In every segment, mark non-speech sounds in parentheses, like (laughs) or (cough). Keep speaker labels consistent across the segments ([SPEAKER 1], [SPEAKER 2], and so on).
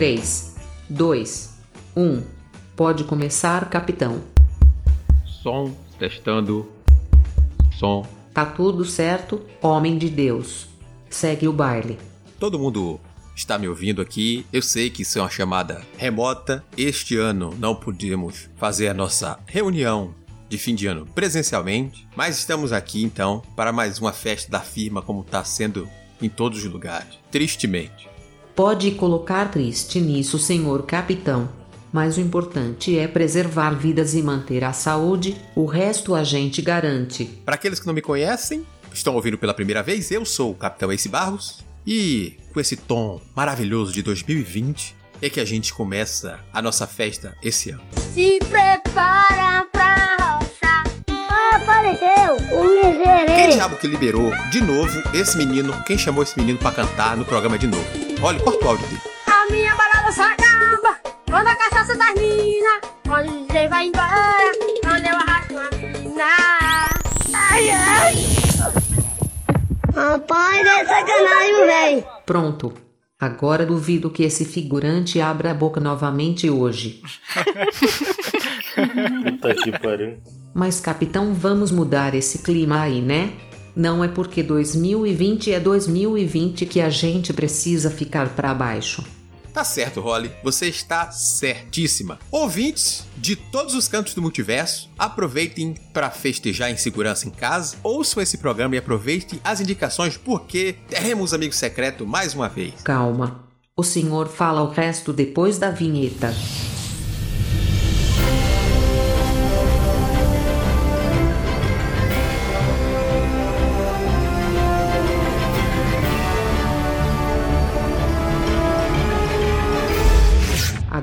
[SPEAKER 1] 3, 2, 1. Pode começar, capitão.
[SPEAKER 2] Som, testando. Som.
[SPEAKER 1] Tá tudo certo, homem de Deus. Segue o baile.
[SPEAKER 2] Todo mundo está me ouvindo aqui. Eu sei que isso é uma chamada remota. Este ano não pudemos fazer a nossa reunião de fim de ano presencialmente, mas estamos aqui então para mais uma festa da firma como está sendo em todos os lugares. Tristemente.
[SPEAKER 1] Pode colocar triste nisso, senhor capitão. Mas o importante é preservar vidas e manter a saúde, o resto a gente garante.
[SPEAKER 2] Para aqueles que não me conhecem, estão ouvindo pela primeira vez, eu sou o Capitão Ace Barros e com esse tom maravilhoso de 2020 é que a gente começa a nossa festa esse ano.
[SPEAKER 3] Se prepara pra roça. Ah, apareceu o
[SPEAKER 2] Quem
[SPEAKER 3] miserê.
[SPEAKER 2] diabo que liberou de novo esse menino? Quem chamou esse menino pra cantar no programa de novo? Olha, corta o áudio dele.
[SPEAKER 3] A minha balada só acaba quando a cachaça termina. Quando o DJ vai embora, quando eu arrasto a mina. Ai, ai. Rapaz, é sacanagem, velho.
[SPEAKER 1] Pronto. Agora duvido que esse figurante abra a boca novamente hoje. (laughs)
[SPEAKER 4] Puta que pariu.
[SPEAKER 1] Mas, capitão, vamos mudar esse clima aí, né? Não é porque 2020 é 2020 que a gente precisa ficar pra baixo.
[SPEAKER 2] Tá certo, Holly. Você está certíssima. Ouvintes de todos os cantos do multiverso, aproveitem para festejar em segurança em casa. Ouçam esse programa e aproveitem as indicações porque teremos amigo secreto mais uma vez.
[SPEAKER 1] Calma. O senhor fala o resto depois da vinheta.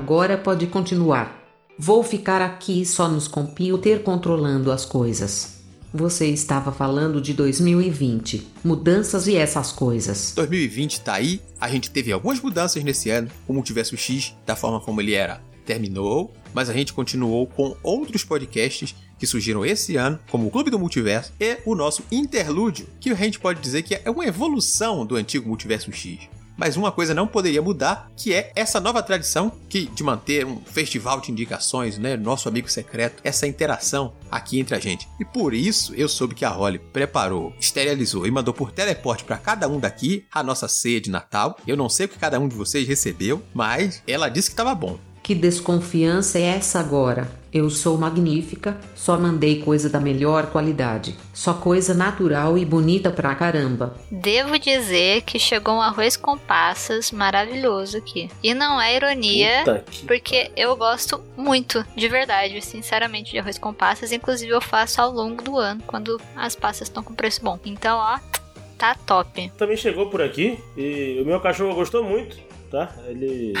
[SPEAKER 1] Agora pode continuar. Vou ficar aqui só nos computer controlando as coisas. Você estava falando de 2020, mudanças e essas coisas.
[SPEAKER 2] 2020 tá aí, a gente teve algumas mudanças nesse ano, o Multiverso X, da forma como ele era, terminou, mas a gente continuou com outros podcasts que surgiram esse ano, como o Clube do Multiverso e o nosso Interlúdio, que a gente pode dizer que é uma evolução do antigo Multiverso X. Mas uma coisa não poderia mudar, que é essa nova tradição que de manter um festival de indicações, né, nosso amigo secreto, essa interação aqui entre a gente. E por isso eu soube que a Holly preparou, esterilizou e mandou por teleporte para cada um daqui a nossa ceia de Natal. Eu não sei o que cada um de vocês recebeu, mas ela disse que estava bom.
[SPEAKER 1] Que desconfiança é essa agora? Eu sou magnífica, só mandei coisa da melhor qualidade. Só coisa natural e bonita pra caramba.
[SPEAKER 5] Devo dizer que chegou um arroz com passas maravilhoso aqui. E não é ironia, porque eu gosto muito, de verdade, sinceramente, de arroz com passas. Inclusive, eu faço ao longo do ano, quando as passas estão com preço bom. Então, ó, tá top.
[SPEAKER 4] Também chegou por aqui e o meu cachorro gostou muito, tá? Ele.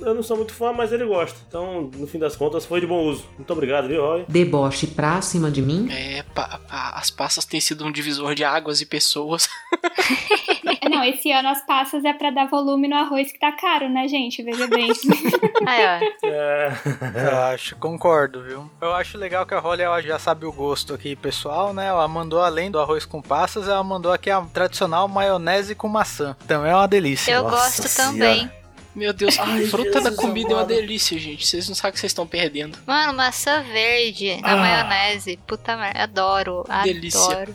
[SPEAKER 4] Eu não sou muito fã, mas ele gosta. Então, no fim das contas, foi de bom uso. Muito obrigado, viu, Roy?
[SPEAKER 1] Deboche pra cima de mim?
[SPEAKER 6] É, pa- pa- as passas têm sido um divisor de águas e pessoas. (laughs)
[SPEAKER 7] Não, esse ano as passas é pra dar volume no arroz que tá caro, né, gente? Veja bem. (laughs)
[SPEAKER 5] Aí, ó.
[SPEAKER 4] É.
[SPEAKER 8] Eu acho, concordo, viu? Eu acho legal que a Holly ela já sabe o gosto aqui pessoal, né? Ela mandou além do arroz com passas, ela mandou aqui a tradicional maionese com maçã. Também é uma delícia.
[SPEAKER 5] Eu
[SPEAKER 4] Nossa
[SPEAKER 5] gosto
[SPEAKER 4] Senhora.
[SPEAKER 5] também.
[SPEAKER 6] Meu Deus, a
[SPEAKER 4] Ai,
[SPEAKER 6] fruta da
[SPEAKER 4] Jesus
[SPEAKER 6] comida é uma
[SPEAKER 4] amado.
[SPEAKER 6] delícia, gente. Vocês não sabem o que vocês estão perdendo.
[SPEAKER 5] Mano, maçã verde na
[SPEAKER 4] Ah.
[SPEAKER 5] maionese. Puta merda, adoro.
[SPEAKER 6] Delícia.
[SPEAKER 5] Adoro.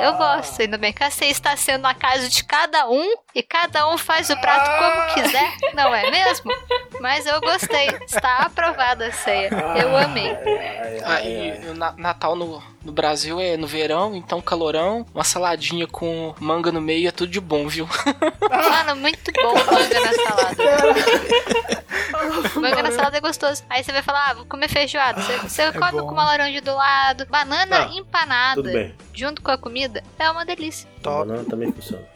[SPEAKER 5] Eu gosto, ainda bem que a ceia está sendo na casa de cada um e cada um faz o prato como quiser, não é mesmo? Mas eu gostei, está aprovada a ceia. Eu amei.
[SPEAKER 4] Ai, ai,
[SPEAKER 6] Aí, Na- Natal no, no Brasil é no verão, então calorão, uma saladinha com manga no meio é tudo de bom, viu? (laughs)
[SPEAKER 5] Mano, muito bom manga na salada. manga na salada é gostoso. Aí você vai falar, ah, vou comer feijoada. Você, você come
[SPEAKER 8] bom.
[SPEAKER 5] com uma laranja do lado, banana
[SPEAKER 4] Tá,
[SPEAKER 5] empanada, junto com a comida, é uma delícia.
[SPEAKER 4] A
[SPEAKER 8] Top.
[SPEAKER 4] banana também funciona.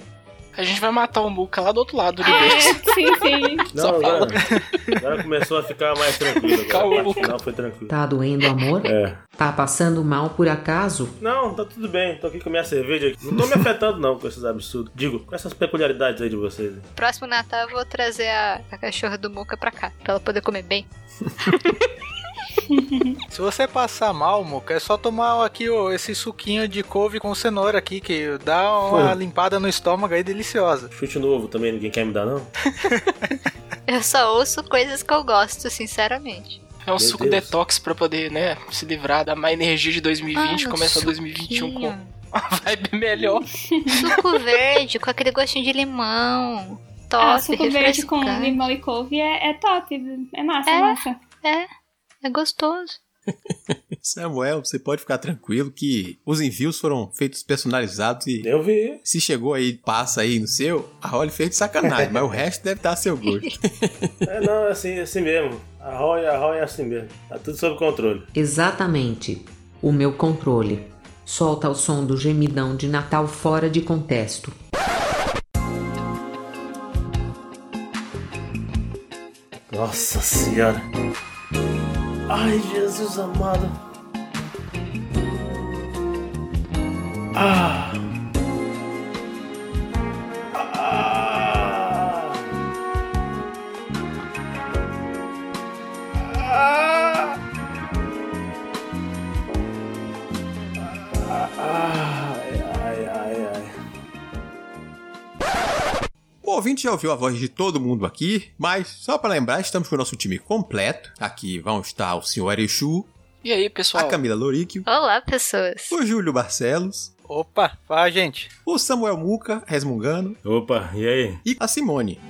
[SPEAKER 6] A gente vai matar o Muca lá do outro lado do
[SPEAKER 7] É,
[SPEAKER 6] universo. (laughs)
[SPEAKER 7] sim, sim.
[SPEAKER 6] Só
[SPEAKER 4] Não,
[SPEAKER 6] fala.
[SPEAKER 4] agora, agora começou a ficar mais tranquilo.
[SPEAKER 6] Calma,
[SPEAKER 4] Agora,
[SPEAKER 6] Luca.
[SPEAKER 4] final foi tranquilo.
[SPEAKER 1] Tá doendo, amor?
[SPEAKER 4] É.
[SPEAKER 1] Tá passando mal por acaso?
[SPEAKER 4] Não, tá tudo bem. Tô aqui com a minha cerveja aqui. Não tô me afetando não com esses absurdos. Digo, com essas peculiaridades aí de vocês.
[SPEAKER 5] Próximo Natal eu vou trazer a, a cachorra do Muca pra cá, pra ela poder comer bem. (laughs) (laughs)
[SPEAKER 8] Se você passar mal, Muca, é só tomar aqui ó, esse suquinho de couve com cenoura aqui, que dá uma
[SPEAKER 4] Foi.
[SPEAKER 8] limpada no estômago aí deliciosa.
[SPEAKER 4] Chute novo também, ninguém quer me dar, não? (laughs)
[SPEAKER 5] Eu só ouço coisas que eu gosto, sinceramente.
[SPEAKER 6] É um
[SPEAKER 4] Meu
[SPEAKER 6] suco
[SPEAKER 4] Deus.
[SPEAKER 6] detox pra poder, né, se livrar da má energia de 2020 e
[SPEAKER 5] Ah,
[SPEAKER 6] começar
[SPEAKER 5] suquinho.
[SPEAKER 6] 2021 com uma vibe melhor. (laughs)
[SPEAKER 5] Suco verde com aquele gostinho de limão. Top,
[SPEAKER 7] ah, suco verde com limão e couve é, é top. É massa,
[SPEAKER 5] É.
[SPEAKER 7] massa.
[SPEAKER 5] É, é gostoso. (laughs)
[SPEAKER 2] Samuel, você pode ficar tranquilo que os envios foram feitos personalizados e
[SPEAKER 4] Eu vi.
[SPEAKER 2] se chegou aí, passa aí no seu, a Holly fez de sacanagem, mas o resto deve estar a seu gosto. (laughs)
[SPEAKER 4] É, não, é assim, é assim mesmo. A Roy, a Roy é assim mesmo. Tá tudo sob controle.
[SPEAKER 1] Exatamente. O meu controle. Solta o som do gemidão de Natal fora de contexto.
[SPEAKER 4] Nossa senhora. Ai, Jesus amado. Ah.
[SPEAKER 2] Ouvinte já ouviu a voz de todo mundo aqui, mas só para lembrar, estamos com o nosso time completo. Aqui vão estar o senhor Erechu,
[SPEAKER 6] E aí,
[SPEAKER 2] a
[SPEAKER 6] pessoal?
[SPEAKER 2] Camila Louríquio,
[SPEAKER 5] Olá, pessoas.
[SPEAKER 2] o Júlio Barcelos,
[SPEAKER 8] Opa, fala, gente.
[SPEAKER 2] o Samuel Muca, resmungando,
[SPEAKER 4] Opa, e aí?
[SPEAKER 2] e a Simone.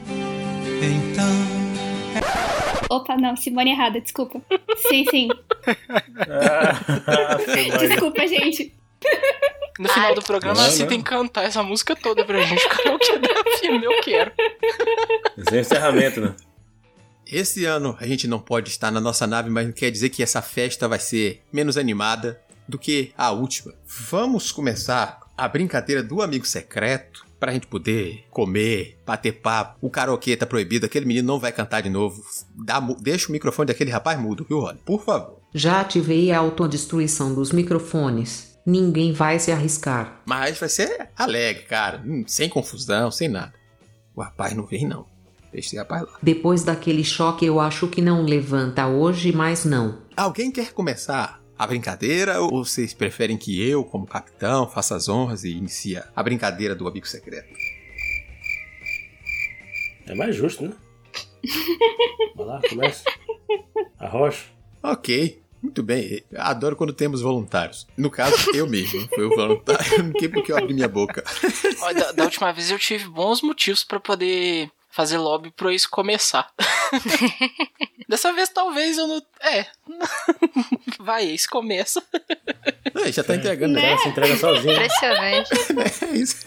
[SPEAKER 7] Opa, não, Simone errada, desculpa. Sim, sim. (laughs)
[SPEAKER 4] Ah.
[SPEAKER 7] Desculpa, gente.
[SPEAKER 6] No final
[SPEAKER 5] Ai.
[SPEAKER 6] do programa,
[SPEAKER 4] Não,
[SPEAKER 6] Cita
[SPEAKER 4] não.
[SPEAKER 6] tem que cantar essa música toda pra gente. Karaokê da filme, eu quero.
[SPEAKER 4] Sem encerramento, né?
[SPEAKER 2] Esse ano a gente não pode estar na nossa nave, mas não quer dizer que essa festa vai ser menos animada do que a última. Vamos começar a brincadeira do amigo secreto pra gente poder comer, bater papo. O karaokê tá proibido, aquele menino não vai cantar de novo. Dá deixa o microfone daquele rapaz mudo, viu, Rony? Por favor.
[SPEAKER 1] Já ativei a autodestruição dos microfones. Ninguém vai se arriscar.
[SPEAKER 2] Mas vai ser alegre, cara. Hum, sem confusão, sem nada. O rapaz não vem, não. Deixa esse rapaz lá.
[SPEAKER 1] Depois daquele choque, eu acho que não levanta hoje, mas não.
[SPEAKER 2] Alguém quer começar a brincadeira ou vocês preferem que eu, como capitão, faça as honras e inicie a brincadeira do amigo secreto?
[SPEAKER 4] É mais justo, né? (laughs) Vai lá, começa. Arrocha.
[SPEAKER 2] Ok, muito bem. Adoro quando temos voluntários. No caso, eu mesmo. Foi o voluntário, (laughs) não que porque eu abri minha boca. (laughs)
[SPEAKER 6] Da, da última vez eu tive bons motivos pra poder fazer lobby pro isso começar. (laughs) Dessa vez talvez eu não. É. Vai, isso começa.
[SPEAKER 2] Aí, já tá entregando,
[SPEAKER 4] O
[SPEAKER 2] né?
[SPEAKER 4] cara se entrega sozinho.
[SPEAKER 5] Impressionante.
[SPEAKER 2] É isso.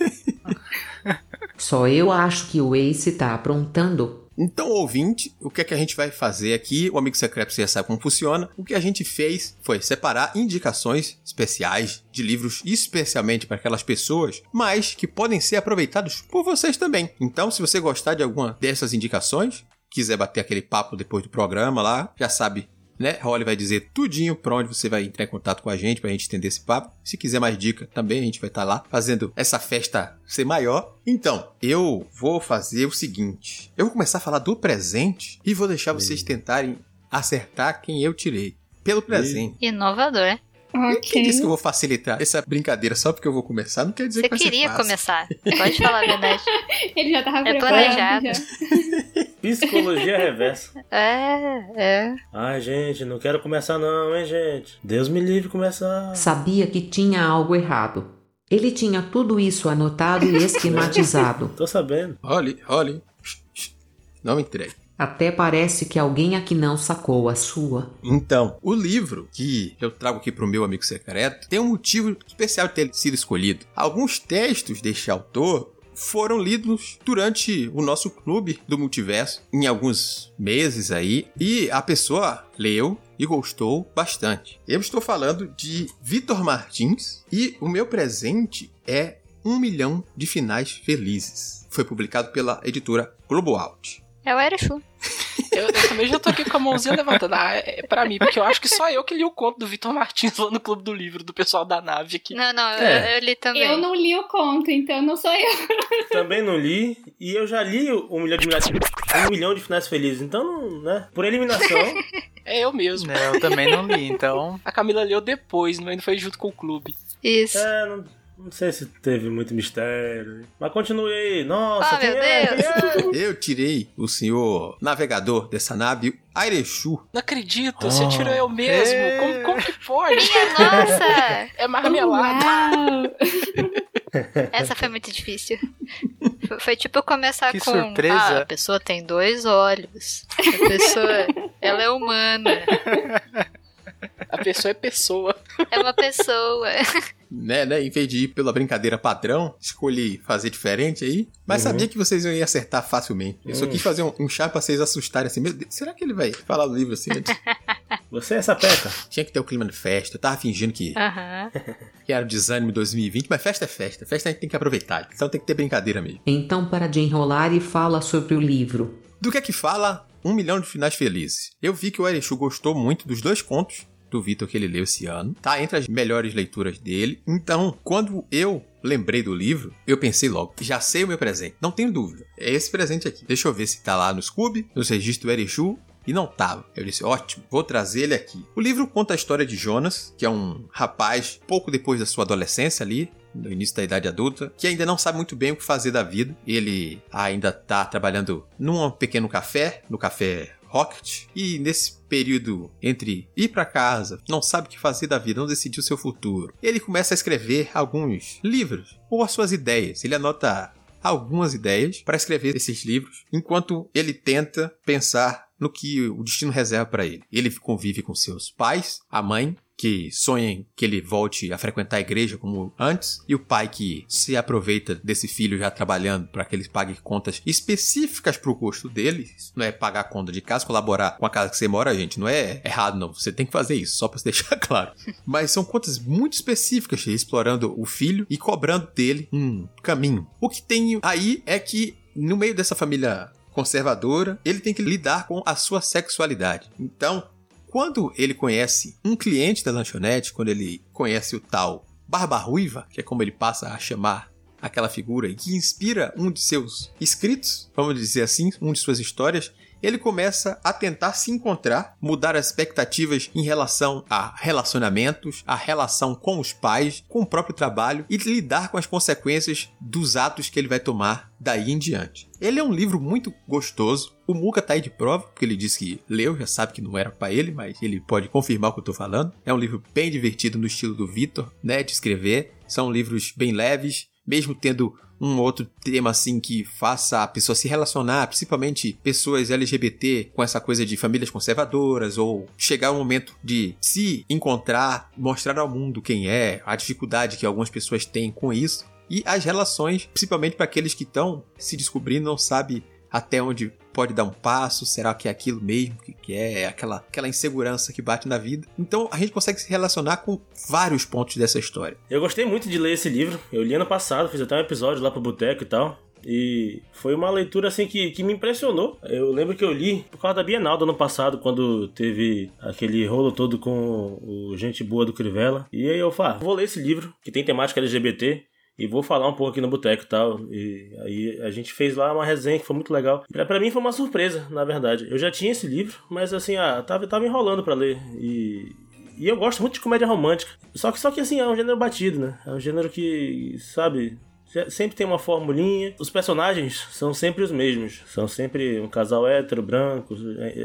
[SPEAKER 1] Só eu acho que o Ace tá aprontando.
[SPEAKER 2] Então, ouvinte, o que é que a gente vai fazer aqui? O Amigo Secreto você já sabe como funciona. O que a gente fez foi separar indicações especiais de livros especialmente para aquelas pessoas, mas que podem ser aproveitados por vocês também. Então, se você gostar de alguma dessas indicações, quiser bater aquele papo depois do programa lá, já sabe, né? Holly vai dizer tudinho pra onde você vai entrar em contato com a gente pra gente entender esse papo. Se quiser mais dica, também a gente vai estar lá fazendo essa festa ser maior. Então, eu vou fazer o seguinte: eu vou começar a falar do presente e vou deixar vocês tentarem acertar quem eu tirei. Pelo presente.
[SPEAKER 5] Inovador, né?
[SPEAKER 2] Quem disse que eu vou facilitar essa brincadeira só porque eu vou começar? Não quer dizer
[SPEAKER 5] Você
[SPEAKER 2] que vai ser
[SPEAKER 5] queria
[SPEAKER 2] fácil.
[SPEAKER 5] começar. Pode falar a verdade. (laughs)
[SPEAKER 7] Ele já tava
[SPEAKER 5] É
[SPEAKER 7] preparado.
[SPEAKER 5] planejado.
[SPEAKER 7] Já. (laughs)
[SPEAKER 4] Psicologia reversa.
[SPEAKER 5] É, é.
[SPEAKER 4] Ai, gente, não quero começar não, hein, gente. Deus me livre de começar.
[SPEAKER 1] Sabia que tinha algo errado. Ele tinha tudo isso anotado e (laughs) esquematizado.
[SPEAKER 4] Tô sabendo.
[SPEAKER 2] Shh, shh, Não me entregue.
[SPEAKER 1] Até parece que alguém aqui não sacou a sua.
[SPEAKER 2] Então, o livro que eu trago aqui para o meu amigo secreto tem um motivo especial de ter sido escolhido. Alguns textos deste autor foram lidos durante o nosso clube do multiverso em alguns meses aí e a pessoa leu e gostou bastante. Eu estou falando de Vitor Martins e o meu presente é Um Milhão de Finais Felizes. Foi publicado pela editora Globo Out.
[SPEAKER 5] É o Erechu.
[SPEAKER 6] Eu, eu também já tô aqui com a mãozinha levantada. Ah, é pra mim, porque eu acho que só eu que li o conto do Vitor Martins lá no Clube do Livro, do pessoal da nave aqui.
[SPEAKER 5] Não, não,
[SPEAKER 4] É.
[SPEAKER 5] eu, eu li também.
[SPEAKER 7] Eu não li o conto, então não sou eu.
[SPEAKER 4] Também não li. E eu já li um milhão de, um milhão de finais felizes. Então, não, né? Por eliminação. (laughs)
[SPEAKER 6] É eu mesmo.
[SPEAKER 8] É, eu também não li, então.
[SPEAKER 6] A Camila leu depois, não foi junto com o clube.
[SPEAKER 5] Isso.
[SPEAKER 4] É, não, não sei se teve muito mistério. Mas continue aí. Nossa,
[SPEAKER 5] Ah, meu
[SPEAKER 4] é?
[SPEAKER 5] Deus.
[SPEAKER 4] É? (laughs)
[SPEAKER 2] Eu tirei o senhor navegador dessa nave, Airechu.
[SPEAKER 6] Não acredito, você
[SPEAKER 4] Oh.
[SPEAKER 6] tirou eu mesmo.
[SPEAKER 8] É.
[SPEAKER 6] Como, como que pode?
[SPEAKER 5] Nossa!
[SPEAKER 6] É marmelada.
[SPEAKER 5] Essa foi muito difícil. Foi- Foi tipo eu começar
[SPEAKER 8] Que
[SPEAKER 5] com.
[SPEAKER 8] surpresa.
[SPEAKER 5] Ah, a pessoa tem dois olhos. A pessoa. ela é humana.
[SPEAKER 6] A pessoa é pessoa.
[SPEAKER 5] É uma pessoa.
[SPEAKER 2] Né, né? Em vez de ir pela brincadeira padrão, escolhi fazer diferente aí. Mas
[SPEAKER 4] Uhum.
[SPEAKER 2] sabia que vocês iam acertar facilmente. Eu só
[SPEAKER 4] Hum.
[SPEAKER 2] quis fazer um, um chá pra vocês assustarem assim. Meu Deus, será que ele vai falar do livro assim antes?
[SPEAKER 4] Você é essa peca.
[SPEAKER 2] Tinha que ter o clima de festa. Eu tava fingindo que,
[SPEAKER 5] Aham. (laughs)
[SPEAKER 2] que era o desânimo 2020, mas festa é festa. Festa a gente tem que aproveitar. Então tem que ter brincadeira mesmo.
[SPEAKER 1] Então para de enrolar e fala sobre o livro.
[SPEAKER 2] Do que é que fala Um Milhão de Finais Felizes? Eu vi que o Erechu gostou muito dos dois contos do Vitor que ele leu esse ano. Tá entre as melhores leituras dele. Então, quando eu lembrei do livro, eu pensei logo, já sei o meu presente. Não tenho dúvida. É esse presente aqui. Deixa eu ver se tá lá no Scooby, nos registros do Erechu. E não tava. Eu disse, ótimo, vou trazer ele aqui. O livro conta a história de Jonas, que é um rapaz pouco depois da sua adolescência ali, no início da idade adulta, que ainda não sabe muito bem o que fazer da vida. Ele ainda tá trabalhando num pequeno café, no café Rocket, e nesse período entre ir para casa, não sabe o que fazer da vida, não decidiu seu futuro. Ele começa a escrever alguns livros ou as suas ideias. Ele anota algumas ideias para escrever esses livros, enquanto ele tenta pensar no que o destino reserva para ele. Ele convive com seus pais, a mãe, que sonham que ele volte a frequentar a igreja como antes, e o pai que se aproveita desse filho já trabalhando para que ele pague contas específicas para o custo dele. Não é pagar conta de casa, colaborar com a casa que você mora, gente. Não é errado, não. Você tem que fazer isso, só para (laughs) deixar claro. Mas são contas muito específicas, explorando o filho e cobrando dele um caminho. O que tem aí é que no meio dessa família conservadora, ele tem que lidar com a sua sexualidade. Então, quando ele conhece um cliente da lanchonete, quando ele conhece o tal Barba Ruiva, que é como ele passa a chamar aquela figura que inspira um de seus escritos, vamos dizer assim, um de suas histórias, ele começa a tentar se encontrar, mudar as expectativas em relação a relacionamentos, a relação com os pais, com o próprio trabalho e lidar com as consequências dos atos que ele vai tomar daí em diante. Ele é um livro muito gostoso. O Muca tá aí de prova, porque ele disse que leu, já sabe que não era para ele, mas ele pode confirmar o que eu tô falando. É um livro bem divertido no estilo do Vitor, né, de escrever. São livros bem leves, mesmo tendo um outro tema assim que faça a pessoa se relacionar, principalmente pessoas LGBT com essa coisa de famílias conservadoras ou chegar o momento de se encontrar, mostrar ao mundo quem é, a dificuldade que algumas pessoas têm com isso e as relações, principalmente para aqueles que estão se descobrindo, não sabe até onde pode dar um passo, será que é aquilo mesmo que quer, é aquela, aquela insegurança que bate na vida. Então a gente consegue se relacionar com vários pontos dessa história.
[SPEAKER 4] Eu gostei muito de ler esse livro. Eu li ano passado, fiz até um episódio lá pro Boteco e tal. E foi uma leitura assim que, que me impressionou. Eu lembro que eu li por causa da Bienal do ano passado, quando teve aquele rolo todo com o Gente Boa do Crivella. E aí eu falei, ah, vou ler esse livro, que tem temática LGBT. E vou falar um pouco aqui no boteco e tal. E aí a gente fez lá uma resenha que foi muito legal. Pra mim foi uma surpresa, na verdade. Eu já tinha esse livro, mas assim, ah, tava, tava enrolando pra ler. E, e eu gosto muito de comédia romântica. Só que, só que assim, é um gênero batido, né? É um gênero que, sabe, sempre tem uma formulinha. Os personagens são sempre os mesmos. São sempre um casal hétero, branco,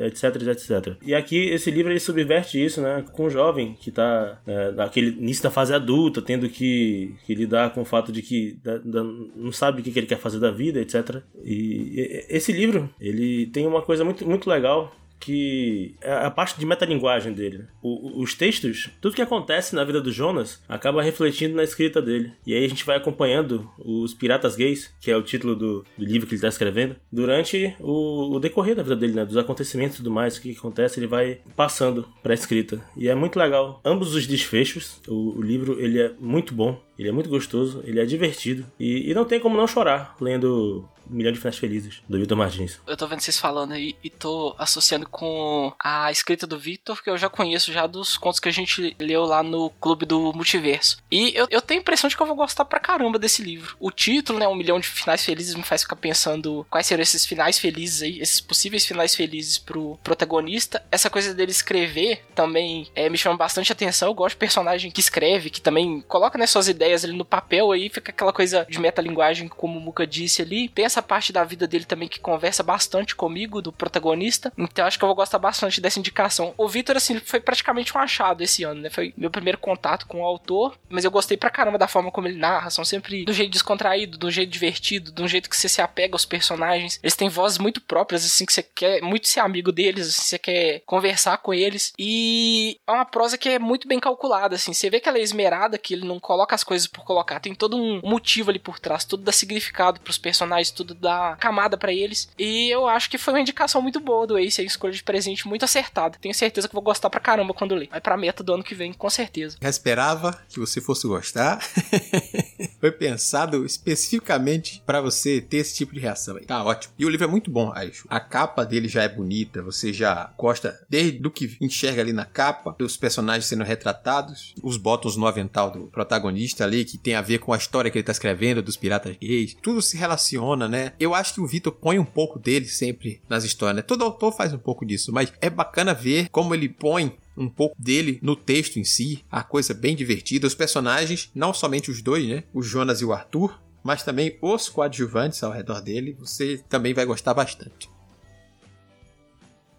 [SPEAKER 4] etc, etc. E aqui, esse livro, ele subverte isso, né? Com um jovem que tá é, naquele início da fase adulta, tendo que, que lidar com o fato de que da, da, não sabe o que ele quer fazer da vida, etc. E, e esse livro, ele tem uma coisa muito, muito legal que é a parte de metalinguagem dele. O, os textos, tudo que acontece na vida do Jonas acaba refletindo na escrita dele. E aí a gente vai acompanhando os Piratas Gays, que é o título do, do livro que ele está escrevendo, durante o, o, decorrer da vida dele, né? Dos acontecimentos e tudo mais, o que acontece, ele vai passando para a escrita. E é muito legal. Ambos os desfechos, o, o livro ele é muito bom. Ele é muito gostoso, ele é divertido. E, e não tem como não chorar lendo Milhão de Finais Felizes, do Vitor Martins.
[SPEAKER 6] Eu tô vendo vocês falando aí e tô associando com a escrita do Victor, que eu já conheço já dos contos que a gente leu lá no Clube do Multiverso. E eu, eu tenho a impressão de que eu vou gostar pra caramba desse livro. O título, né, Um Milhão de Finais Felizes, me faz ficar pensando quais serão esses finais felizes aí, esses possíveis finais felizes pro protagonista. Essa coisa dele escrever também é, me chama bastante atenção. Eu gosto de personagem que escreve, que também coloca né, suas ideias ali no papel aí, fica aquela coisa de metalinguagem, como o Muka disse ali. Essa parte da vida dele também que conversa bastante comigo, do protagonista. Então acho que eu vou gostar bastante dessa indicação. O Victor, assim, foi praticamente um achado esse ano, né? Foi meu primeiro contato com o autor, mas eu gostei pra caramba da forma como ele narra. São sempre do jeito descontraído, do jeito divertido, um jeito que você se apega aos personagens. Eles têm vozes muito próprias, assim, que você quer muito ser amigo deles, assim, você quer conversar com eles. E é uma prosa que é muito bem calculada, assim. Você vê que ela é esmerada, que ele não coloca as coisas por colocar. Tem todo um motivo ali por trás, tudo dá significado pros personagens, tudo dá camada pra eles. E eu acho que foi uma indicação muito boa do Ace, a escolha de presente muito acertada. Tenho certeza que vou gostar pra caramba quando ler. Vai pra meta do ano que vem, com certeza.
[SPEAKER 2] Já esperava que você fosse gostar. (laughs) (laughs) Foi pensado especificamente pra você ter esse tipo de reação aí. Tá ótimo. E o livro é muito bom, acho. A capa dele já é bonita, você já gosta desde do que enxerga ali na capa, dos personagens sendo retratados, os botões no avental do protagonista ali, que tem a ver com a história que ele tá escrevendo, dos piratas gays. Tudo se relaciona, né? Eu acho que o Vitor põe um pouco dele sempre nas histórias, né? Todo autor faz um pouco disso, mas é bacana ver como ele põe um pouco dele no texto em si, a coisa bem divertida, os personagens, não somente os dois, né? O Jonas e o Arthur, mas também os coadjuvantes ao redor dele, você também vai gostar bastante.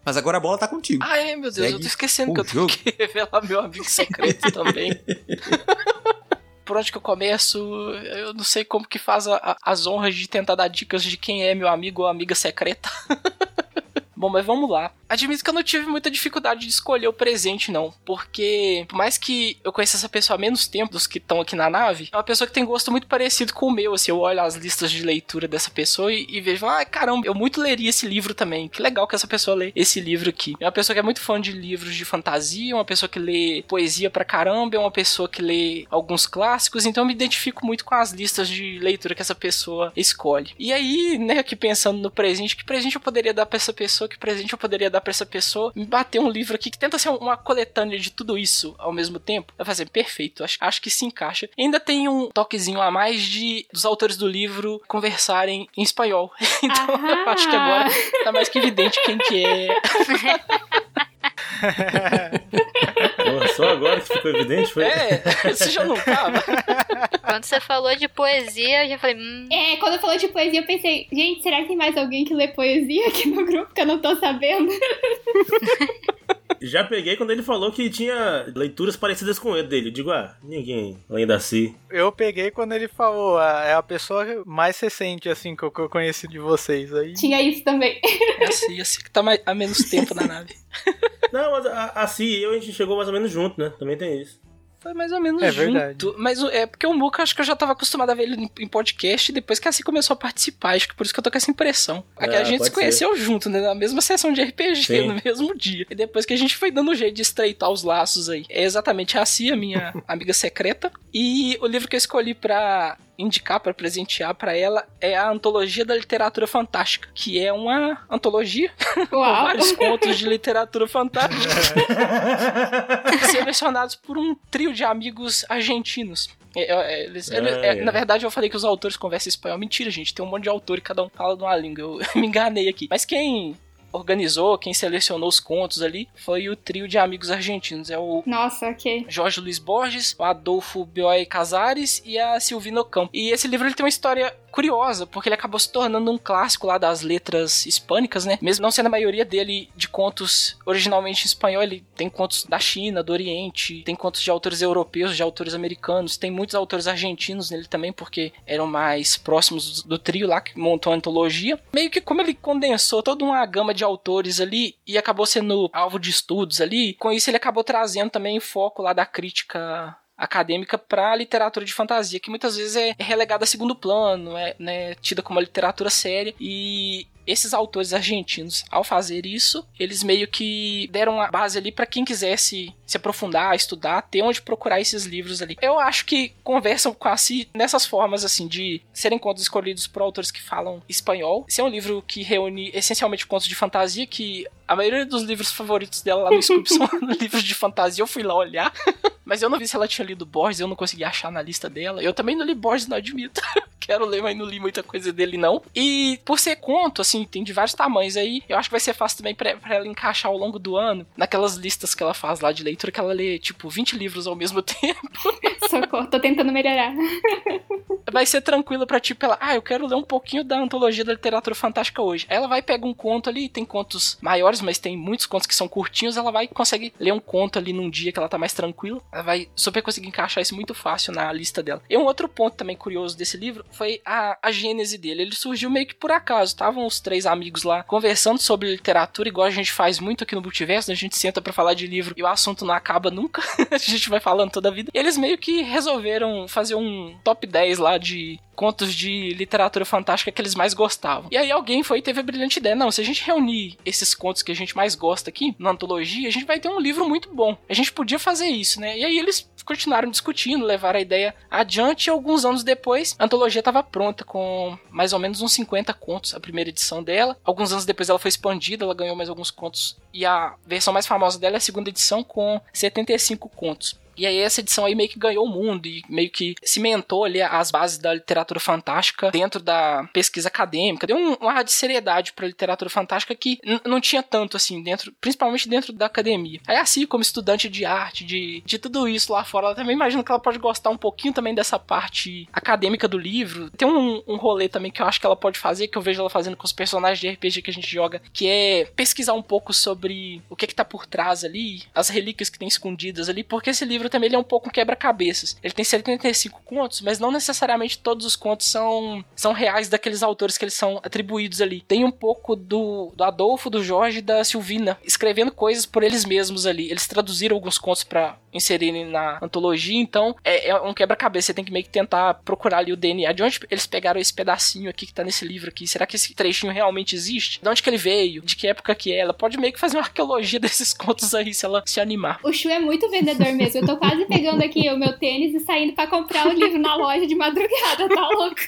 [SPEAKER 2] Mas agora a bola tá contigo.
[SPEAKER 6] Ah, é, meu Deus,
[SPEAKER 2] Segue
[SPEAKER 6] eu tô esquecendo que eu tenho
[SPEAKER 2] jogo.
[SPEAKER 6] que (laughs) revelar meu amigo secreto também. (laughs) Por onde que eu começo? Eu não sei como que faz a- a- as honras de tentar dar dicas de quem é meu amigo ou amiga secreta. (laughs) Bom, mas vamos lá. Admito que eu não tive muita dificuldade de escolher o presente, não. Porque, por mais que eu conheça essa pessoa há menos tempo dos que estão aqui na nave, é uma pessoa que tem gosto muito parecido com o meu. Assim, eu olho as listas de leitura dessa pessoa e, e vejo, ah, caramba, eu muito leria esse livro também. Que legal que essa pessoa lê esse livro aqui. É uma pessoa que é muito fã de livros de fantasia, uma pessoa que lê poesia pra caramba, é uma pessoa que lê alguns clássicos, então eu me identifico muito com as listas de leitura que essa pessoa escolhe. E aí, né, aqui pensando no presente, que presente eu poderia dar pra essa pessoa, que presente eu poderia dar pra essa pessoa, me bater um livro aqui que tenta ser uma coletânea de tudo isso ao mesmo tempo. Vai fazer perfeito, acho, acho que se encaixa. Ainda tem um toquezinho a mais de dos autores do livro conversarem em espanhol. (laughs) Então eu acho que agora tá mais que evidente quem que é. (laughs) (laughs)
[SPEAKER 4] Porra, só agora que ficou evidente, foi?
[SPEAKER 6] É, (laughs) você já não tava?
[SPEAKER 5] Quando você falou de poesia, eu já falei, hum,
[SPEAKER 7] É, quando falou de poesia, eu pensei, gente, será que tem mais alguém que lê poesia aqui no grupo que eu não tô sabendo? (laughs)
[SPEAKER 4] Já peguei quando ele falou que tinha leituras parecidas com ele dele. Eu digo, ah, ninguém além da si.
[SPEAKER 8] Eu peguei quando ele falou, ah, é a pessoa mais recente, assim, que eu, que eu conheci de vocês. Aí
[SPEAKER 7] Tinha isso também.
[SPEAKER 6] É assim, assim que tá mais, há menos tempo na nave.
[SPEAKER 4] Não, mas a, a Si e eu, a gente chegou mais ou menos junto, né? Também tem isso.
[SPEAKER 6] Foi mais ou menos
[SPEAKER 8] É
[SPEAKER 6] junto.
[SPEAKER 8] verdade.
[SPEAKER 6] Mas é porque o Muca, acho que eu já tava acostumado a ver ele em- podcast depois que assim começou a participar. Acho que por isso que eu tô com essa impressão. Aqui
[SPEAKER 4] Ah,
[SPEAKER 6] a gente
[SPEAKER 4] pode
[SPEAKER 6] se conheceu junto, né? Na mesma sessão de RPG,
[SPEAKER 4] Sim.
[SPEAKER 6] no mesmo dia. E depois que a gente foi dando um jeito de estreitar os laços aí. É exatamente a Cia, minha (laughs) amiga secreta. E o livro que eu escolhi pra indicar, pra presentear pra ela, é a Antologia da Literatura Fantástica, que é uma antologia (laughs) com vários contos de literatura fantástica (laughs) selecionados por um trio de amigos argentinos. É, é, eles- ele-
[SPEAKER 4] Ah,
[SPEAKER 6] é,
[SPEAKER 4] é.
[SPEAKER 6] Na verdade, eu falei que os autores conversam espanhol. Mentira, gente. Tem um monte de autor e cada um fala de uma língua. Eu, (laughs) me enganei aqui. Mas quem organizou, quem selecionou os contos ali, foi o trio de amigos argentinos. É o
[SPEAKER 7] Nossa, ok.
[SPEAKER 6] Jorge Luiz Borges, o Adolfo Bioy Casares e a Silvina Ocampo. E esse livro ele tem uma história curiosa, porque ele acabou se tornando um clássico lá das letras hispânicas, né? Mesmo não sendo a maioria dele de contos originalmente em espanhol, ele tem contos da China, do Oriente, tem contos de autores europeus, de autores americanos, tem muitos autores argentinos nele também, porque eram mais próximos do, trio lá que montou a antologia. Meio que como ele condensou toda uma gama de autores ali e acabou sendo alvo de estudos ali, com isso ele acabou trazendo também foco lá da crítica acadêmica para literatura de fantasia, que muitas vezes é relegada a segundo plano, é né, tida como uma literatura séria. E esses autores argentinos, ao fazer isso, eles meio que deram a base ali para quem quisesse se aprofundar, estudar, ter onde procurar esses livros ali. Eu acho que conversam quase nessas formas, assim, de serem contos escolhidos por autores que falam espanhol. Esse é um livro que reúne essencialmente contos de fantasia, que a maioria dos livros favoritos dela lá no Scoop são (laughs) livros de fantasia. Eu fui lá olhar. (laughs) Mas eu não vi se ela tinha lido Borges, eu não consegui achar na lista dela. Eu também não li Borges, não admito. (laughs) Quero ler, mas não li muita coisa dele, não. E por ser conto, assim, tem de vários tamanhos aí, eu acho que vai ser fácil também pra, pra ela encaixar ao longo do ano, naquelas listas que ela faz lá de leitura, que ela lê, tipo, 20 livros ao mesmo (laughs) tempo.
[SPEAKER 7] Socorro, tô tentando melhorar.
[SPEAKER 6] Vai ser tranquilo pra, tipo, ela, ah, eu quero ler um pouquinho da antologia da literatura fantástica hoje. Ela vai pegar um conto ali, tem contos maiores, mas tem muitos contos que são curtinhos, ela vai conseguir ler um conto ali num dia que ela tá mais tranquila. Ela vai super conseguir encaixar isso muito fácil na lista dela. E um outro ponto também curioso desse livro foi a, a gênese dele. Ele surgiu meio que por acaso. Estavam os três amigos lá conversando sobre literatura, igual a gente faz muito aqui no Multiverso, né? a gente senta para falar de livro e o assunto não acaba nunca. (laughs) a gente vai falando toda a vida. E eles meio que resolveram fazer um top 10 lá de contos de literatura fantástica que eles mais gostavam. E aí alguém foi e teve a brilhante ideia: não, se a gente reunir esses contos que a gente mais gosta aqui na antologia, a gente vai ter um livro muito bom. A gente podia fazer isso, né? E aí eles continuaram discutindo, levaram a ideia adiante e alguns anos depois a antologia estava pronta com mais ou menos uns 50 contos, a primeira edição dela. Alguns anos depois ela foi expandida, ela ganhou mais alguns contos e a versão mais famosa dela é a segunda edição com 75 contos. E aí essa edição aí meio que ganhou o mundo e meio que cimentou ali as bases da literatura fantástica dentro da pesquisa acadêmica. Deu um, um ar de seriedade pra literatura fantástica que não tinha tanto assim dentro, principalmente dentro da academia. Aí assim, como estudante de arte, de, de tudo isso lá fora, ela também imagino que ela pode gostar um pouquinho também dessa parte acadêmica do livro. Tem um, um rolê também que eu acho que ela pode fazer, que eu vejo ela fazendo com os personagens de RPG que a gente joga, que é pesquisar um pouco sobre o que é que tá por trás ali, as relíquias que tem escondidas ali, porque esse livro livro também ele é um pouco quebra-cabeças. Ele tem 75 contos, mas não necessariamente todos os contos são, são reais daqueles autores que eles são atribuídos ali. Tem um pouco do, do Adolfo, do Jorge e da Silvina escrevendo coisas por eles mesmos ali. Eles traduziram alguns contos para inserirem na antologia, então é, é um quebra-cabeça. Você tem que meio que tentar procurar ali o DNA. De onde eles pegaram esse pedacinho aqui que tá nesse livro aqui? Será que esse trechinho realmente existe? De onde que ele veio? De que época que é? Ela pode meio que fazer uma (laughs) arqueologia desses contos aí, se ela se animar.
[SPEAKER 7] O Chu é muito vendedor mesmo. Eu tô quase pegando aqui o meu tênis e saindo para comprar o livro na loja de madrugada, tá louco?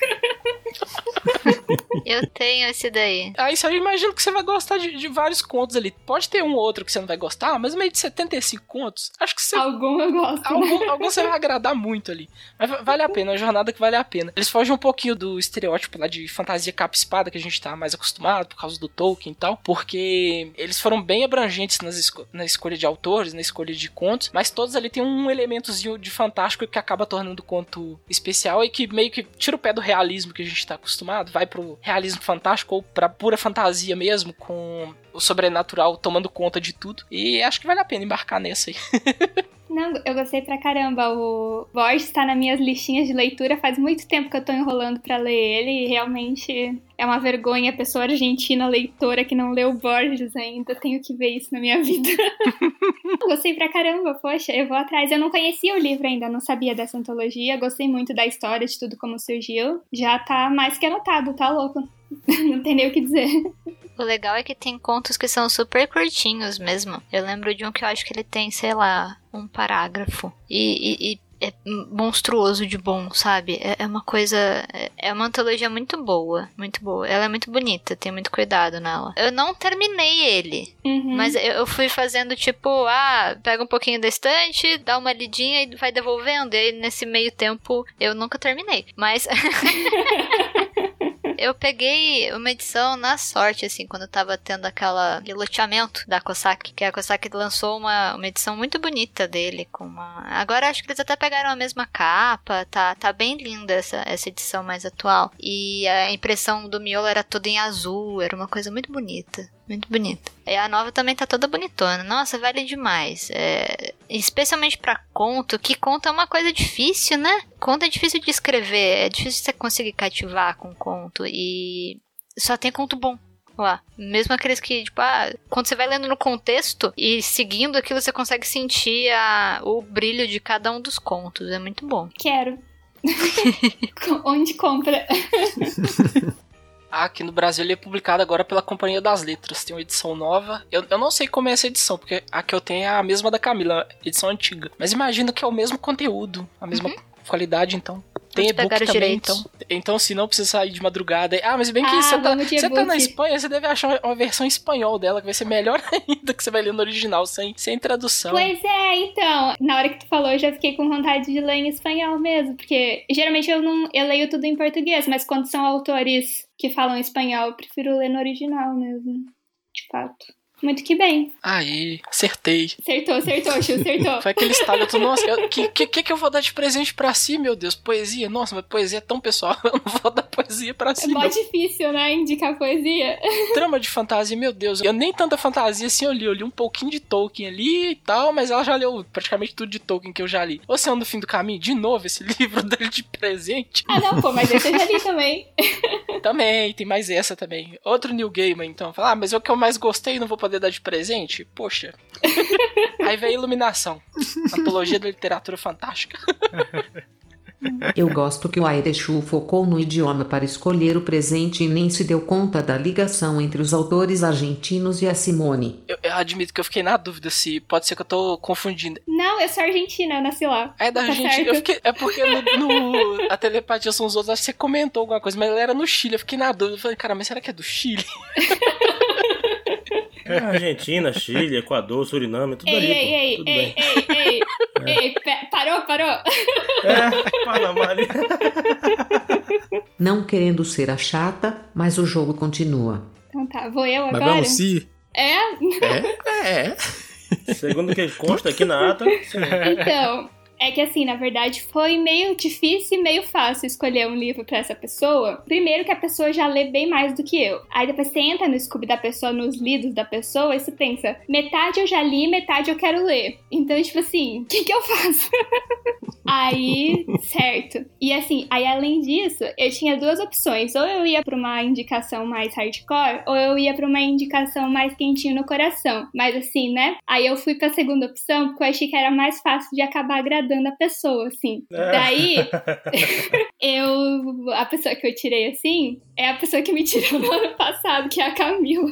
[SPEAKER 5] Eu tenho esse daí.
[SPEAKER 6] Ah, isso aí eu imagino que você vai gostar de, de, vários contos ali. Pode ter um ou outro que você não vai gostar, mas meio de 75 contos, acho que você.
[SPEAKER 7] Algum eu gosto.
[SPEAKER 6] Algum, né? algum você vai agradar muito ali. Mas vale a pena, é uma jornada que vale a pena. Eles fogem um pouquinho do estereótipo lá de fantasia capa-espada que a gente tá mais acostumado por causa do Tolkien e tal, porque eles foram bem abrangentes nas esco na escolha de autores, na escolha de contos, mas todos ali tem um elementozinho de fantástico que acaba tornando o conto especial e que meio que tira o pé do realismo que a gente tá acostumado, vai pro realismo fantástico ou pra pura fantasia mesmo, com o sobrenatural tomando conta de tudo. E acho que vale a pena embarcar nessa aí. (laughs)
[SPEAKER 7] Não, eu gostei pra caramba. O Borges tá nas minhas listinhas de leitura. Faz muito tempo que eu tô enrolando para ler ele e realmente é uma vergonha pessoa argentina leitora que não leu Borges ainda. Tenho que ver isso na minha vida. (laughs) gostei pra caramba, poxa, eu vou atrás. Eu não conhecia o livro ainda, não sabia dessa antologia. Gostei muito da história, de tudo como surgiu. Já tá mais que anotado, tá louco. (laughs) não tem nem o que dizer.
[SPEAKER 5] O legal é que tem contos que são super curtinhos mesmo. Eu lembro de um que eu acho que ele tem, sei lá, um parágrafo. E, e, e é monstruoso de bom, sabe? É, é, uma coisa. É uma antologia muito boa. Muito boa. Ela é muito bonita, tem muito cuidado nela. Eu não terminei ele.
[SPEAKER 7] Uhum.
[SPEAKER 5] Mas eu fui fazendo tipo, ah, pega um pouquinho da estante, dá uma lidinha e vai devolvendo. E aí nesse meio tempo eu nunca terminei. Mas. (laughs) (laughs) eu peguei uma edição na sorte, assim, quando tava tendo aquela loteamento da Kosaki, que a Kosaki lançou uma, uma edição muito bonita dele, com uma... Agora acho que eles até pegaram a mesma capa, tá, tá bem linda essa, essa edição mais atual. E a impressão do miolo era toda em azul, era uma coisa muito bonita. Muito bonita. E a nova também tá toda bonitona. Nossa, vale demais. É, especialmente para conto, que conto é uma coisa difícil, né? Conto é difícil de escrever, é difícil você conseguir cativar com conto. E só tem conto bom lá. Mesmo aqueles que, tipo, ah, quando você vai lendo no contexto e seguindo aquilo, você consegue sentir a, o brilho de cada um dos contos. É muito bom.
[SPEAKER 7] Quero. (laughs) Onde compra? (laughs)
[SPEAKER 6] Aqui no Brasil ele é publicado agora pela Companhia das Letras. Tem uma edição nova. Eu, eu não sei como é essa edição, porque a que eu tenho é a mesma da Camila, edição antiga. Mas imagino que é o mesmo conteúdo, a mesma qualidade, então. Tem e-book também,
[SPEAKER 5] direitos?
[SPEAKER 6] então. Então, se não precisa sair de madrugada. Ah, mas bem que
[SPEAKER 7] Ah,
[SPEAKER 6] você, tá, você tá na. Espanha, você deve achar uma- versão espanhol dela, que vai ser melhor (laughs) ainda que você vai ler no original, sem, sem tradução.
[SPEAKER 7] Pois é, então, na hora que tu falou, eu já fiquei com vontade de ler em espanhol mesmo, porque geralmente eu não eu leio tudo em português, mas quando são autores que falam espanhol, eu prefiro ler no original mesmo, de fato. Muito que bem.
[SPEAKER 6] Aí, acertei.
[SPEAKER 7] Acertou, acertou, Chu, acertou. (laughs)
[SPEAKER 6] Foi aquele estalo, eu tô, nossa, o que, que, que eu vou dar de presente pra si, meu Deus? Poesia? Nossa, mas poesia é tão pessoal, (laughs) eu não vou dar poesia pra
[SPEAKER 7] É
[SPEAKER 6] si,
[SPEAKER 7] mó
[SPEAKER 6] não.
[SPEAKER 7] difícil, né, indicar poesia. (laughs)
[SPEAKER 6] Trama de fantasia, meu Deus, eu nem tanta fantasia assim eu li, eu li um pouquinho de Tolkien ali e tal, mas ela já leu praticamente tudo de Tolkien que eu já li. Oceano do Fim do Caminho, de novo esse livro dele de presente.
[SPEAKER 7] Ah, não, pô, mas esse eu já li também.
[SPEAKER 6] Também, tem mais essa também. Outro New Gamer, então. Fala, ah, mas é o que eu mais gostei não vou poder dar de presente? Poxa. (laughs) Aí vem a Iluminação. Antologia da Literatura Fantástica.
[SPEAKER 1] Eu gosto que o Airechu focou no idioma para escolher o presente e nem se deu conta da ligação entre os autores argentinos e a Simone.
[SPEAKER 6] Eu, eu admito que eu fiquei na dúvida se pode ser que eu tô confundindo.
[SPEAKER 7] Não, eu sou argentina, eu nasci lá.
[SPEAKER 6] É da
[SPEAKER 7] Tá
[SPEAKER 6] Argentina. fiquei, é porque no, no- a telepatia são os outros, acho que você comentou alguma coisa, mas ele era no Chile. Eu fiquei na dúvida. Eu falei, cara, mas será que é do Chile? (laughs)
[SPEAKER 4] É Argentina, Chile, Equador, Suriname, tudo
[SPEAKER 7] Ei,
[SPEAKER 4] ali.
[SPEAKER 7] ei,
[SPEAKER 4] pô.
[SPEAKER 7] ei,
[SPEAKER 4] tudo
[SPEAKER 7] ei,
[SPEAKER 4] bem.
[SPEAKER 7] ei, ei, ei, pe- parou, parou.
[SPEAKER 4] É, Panamá ali.
[SPEAKER 1] Não querendo ser a chata, mas o jogo continua.
[SPEAKER 7] Então tá, vou eu
[SPEAKER 2] Mas
[SPEAKER 7] agora?
[SPEAKER 2] vamos se.
[SPEAKER 7] É?
[SPEAKER 2] É, é.
[SPEAKER 4] Segundo o que consta aqui na ata, sim.
[SPEAKER 7] Então, é que assim, na verdade, foi meio difícil e meio fácil escolher um livro pra essa pessoa. Primeiro que a pessoa já lê bem mais do que eu. Aí depois você entra no Scooby da pessoa, nos lidos da pessoa, e você pensa, metade eu já li, metade eu quero ler. Então, tipo assim, o que que eu faço? (laughs) Aí, certo. E assim, aí além disso, eu tinha duas opções. Ou eu ia pra uma indicação mais hardcore, ou eu ia pra uma indicação mais quentinho no coração. Mas assim, né? Aí eu fui pra segunda opção, porque eu achei que era mais fácil de acabar agradando a pessoa, assim.
[SPEAKER 4] É.
[SPEAKER 7] Daí, (laughs) eu. A pessoa que eu tirei assim é a pessoa que me tirou no ano passado, que é a Camila.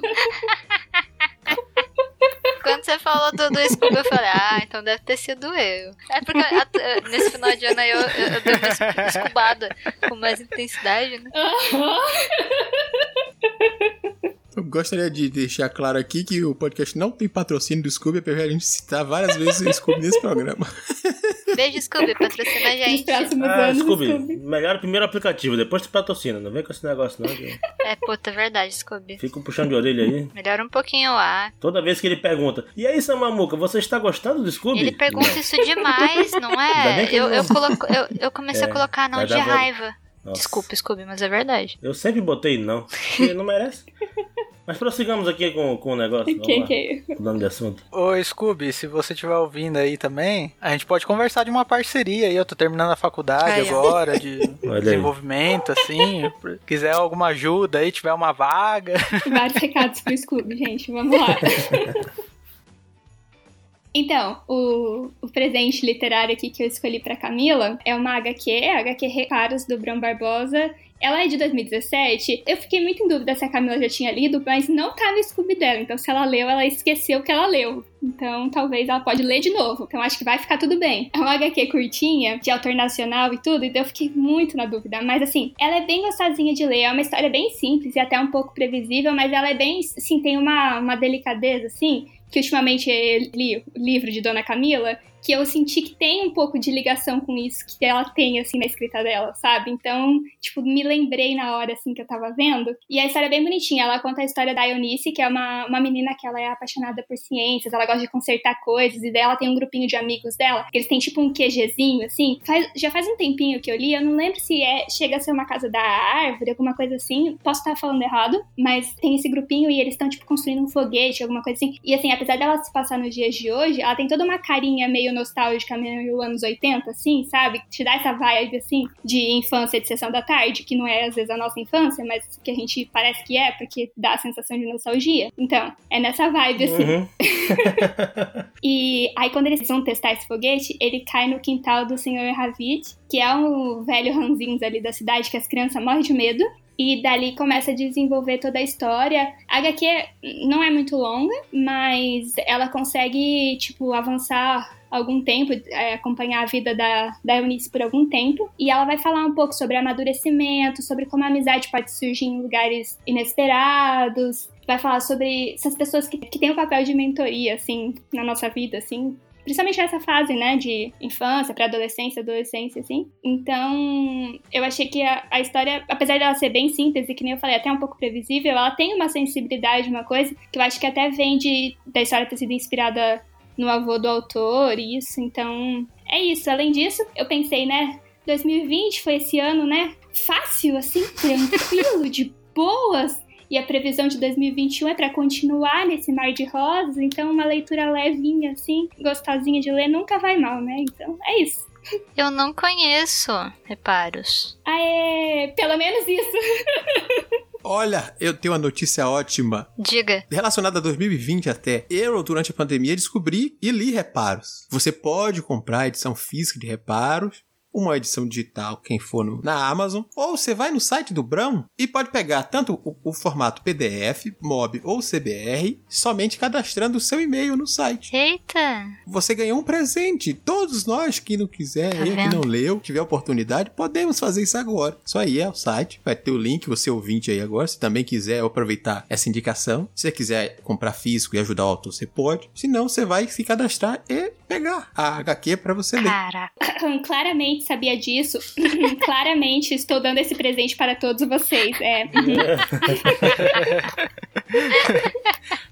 [SPEAKER 5] Quando você falou do, do Scooby, eu falei, ah, então deve ter sido eu. É porque a- nesse final de ano aí eu, eu, eu devo ter escubada com mais intensidade, né?
[SPEAKER 2] Eu gostaria de deixar claro aqui que o podcast não tem patrocínio do Scooby, apesar de a gente citar várias vezes o Scooby nesse programa. (laughs)
[SPEAKER 5] Beijo, Scooby, patrocina a
[SPEAKER 7] Nos
[SPEAKER 5] gente.
[SPEAKER 7] próximos
[SPEAKER 4] Ah,
[SPEAKER 7] anos.
[SPEAKER 4] Scooby,
[SPEAKER 7] Scooby.
[SPEAKER 4] melhor o primeiro aplicativo, depois tu patrocina. Não vem com esse negócio não.
[SPEAKER 5] É, puta, verdade, Scooby.
[SPEAKER 4] Fica um puxão de orelha aí.
[SPEAKER 5] Melhora um pouquinho lá.
[SPEAKER 4] Toda vez que ele pergunta, e aí, Samamuca, você está gostando do Scooby?
[SPEAKER 5] Ele pergunta
[SPEAKER 4] Não.
[SPEAKER 5] isso demais, não é? Eu,
[SPEAKER 4] não.
[SPEAKER 5] eu, coloco, eu, eu comecei
[SPEAKER 4] É,
[SPEAKER 5] a colocar não de raiva.
[SPEAKER 4] Nossa.
[SPEAKER 5] Desculpa, Scooby, mas é verdade.
[SPEAKER 4] Eu sempre botei não, porque não merece. (laughs) Mas prossigamos aqui com, com o negócio. Vamos
[SPEAKER 7] Que,
[SPEAKER 4] lá.
[SPEAKER 7] que...
[SPEAKER 4] Mudando de assunto.
[SPEAKER 8] Ô Scooby, se você estiver ouvindo aí também, a gente pode conversar de uma parceria aí. Eu tô terminando a faculdade
[SPEAKER 5] Ai, ai.
[SPEAKER 8] agora, de (laughs)
[SPEAKER 4] Olha aí.
[SPEAKER 8] desenvolvimento, assim. Quiser alguma ajuda aí, tiver uma vaga.
[SPEAKER 7] Vários recados pro Scooby, gente. Vamos lá. (laughs) Então, o, o presente literário aqui que eu escolhi pra Camila é uma HQ, HQ Reparos do Bram Barbosa. Ela é de 2017. Eu fiquei muito em dúvida se a Camila já tinha lido, mas não tá no Scooby dela. Então, se ela leu, ela esqueceu que ela leu. Então, talvez ela pode ler de novo. Então, acho que vai ficar tudo bem. É uma HQ curtinha, de autor nacional e tudo, então eu fiquei muito na dúvida. Mas, assim, ela é bem gostosinha de ler. É uma história bem simples e até um pouco previsível, mas ela é bem, assim, tem uma, uma delicadeza, assim, que ultimamente eu li o livro de Dona Camila, que eu senti que tem um pouco de ligação com isso que ela tem, assim, na escrita dela, sabe? Então, tipo, me lembrei na hora, assim, que eu tava vendo. E a história é bem bonitinha. Ela conta a história da Eunice, que é uma, uma menina que ela é apaixonada por ciências, ela gosta de consertar coisas, e daí ela tem um grupinho de amigos dela, que eles têm, tipo, um QGzinho, assim. Faz, já faz um tempinho que eu li, eu não lembro se é chega a ser uma casa da árvore, alguma coisa assim. Posso estar falando errado, mas tem esse grupinho e eles estão, tipo, construindo um foguete, alguma coisa assim. E, assim, apesar dela se passar nos dias de hoje, ela tem toda uma carinha meio nostálgica meio anos 80, assim, sabe? Te dá essa vibe, assim, de infância de sessão da tarde, que não é às vezes a nossa infância, mas que a gente parece que é, porque dá a sensação de nostalgia. Então, é nessa vibe, assim.
[SPEAKER 4] Uhum. (laughs)
[SPEAKER 7] E aí, quando eles vão testar esse foguete, ele cai no quintal do senhor Ravid, que é um velho ranzinhos ali da cidade que as crianças morrem de medo. E dali começa a desenvolver toda a história. A HQ não é muito longa, mas ela consegue, tipo, avançar algum tempo, é, acompanhar a vida da, da Eunice por algum tempo. E ela vai falar um pouco sobre amadurecimento, sobre como a amizade pode surgir em lugares inesperados. Vai falar sobre essas pessoas que, que têm o papel de mentoria, assim, na nossa vida, assim. Principalmente nessa fase, né, de infância, pré-adolescência, adolescência, assim. Então, eu achei que a, a história, apesar dela ser bem simples e que nem eu falei, até um pouco previsível, ela tem uma sensibilidade, uma coisa que eu acho que até vem de, da história ter sido inspirada no avô do autor, isso. Então, é isso. Além disso, eu pensei, né, 2020 foi esse ano, né, fácil, assim, tranquilo, de boas. E a previsão de 2021 é para continuar nesse mar de rosas, então uma leitura levinha, assim, gostosinha de ler, nunca vai mal, né? Então, é isso.
[SPEAKER 5] Eu não conheço reparos.
[SPEAKER 7] Aê, pelo menos isso. (laughs)
[SPEAKER 2] Olha, eu tenho uma notícia ótima.
[SPEAKER 5] Diga.
[SPEAKER 2] Relacionada a 2020 até. Eu, durante a pandemia, descobri e li reparos. Você pode comprar edição física de reparos uma edição digital, quem for no, na Amazon, ou você vai no site do Brown e pode pegar tanto o, o, formato PDF, MOB ou CBR, somente cadastrando o seu e-mail no site.
[SPEAKER 5] Eita!
[SPEAKER 2] Você ganhou um presente. Todos nós que não quiser,
[SPEAKER 5] Tá
[SPEAKER 2] que não leu, tiver oportunidade, podemos fazer isso agora. Só aí é o site, vai ter o link, você ouvinte aí agora, se também quiser aproveitar essa indicação. Se você quiser comprar físico e ajudar o autor, você pode. Se não, você vai se cadastrar e pegar a HQ para você ler.
[SPEAKER 5] Caraca. (coughs)
[SPEAKER 7] Claramente sabia disso. (laughs) Claramente estou dando esse presente para todos vocês. É.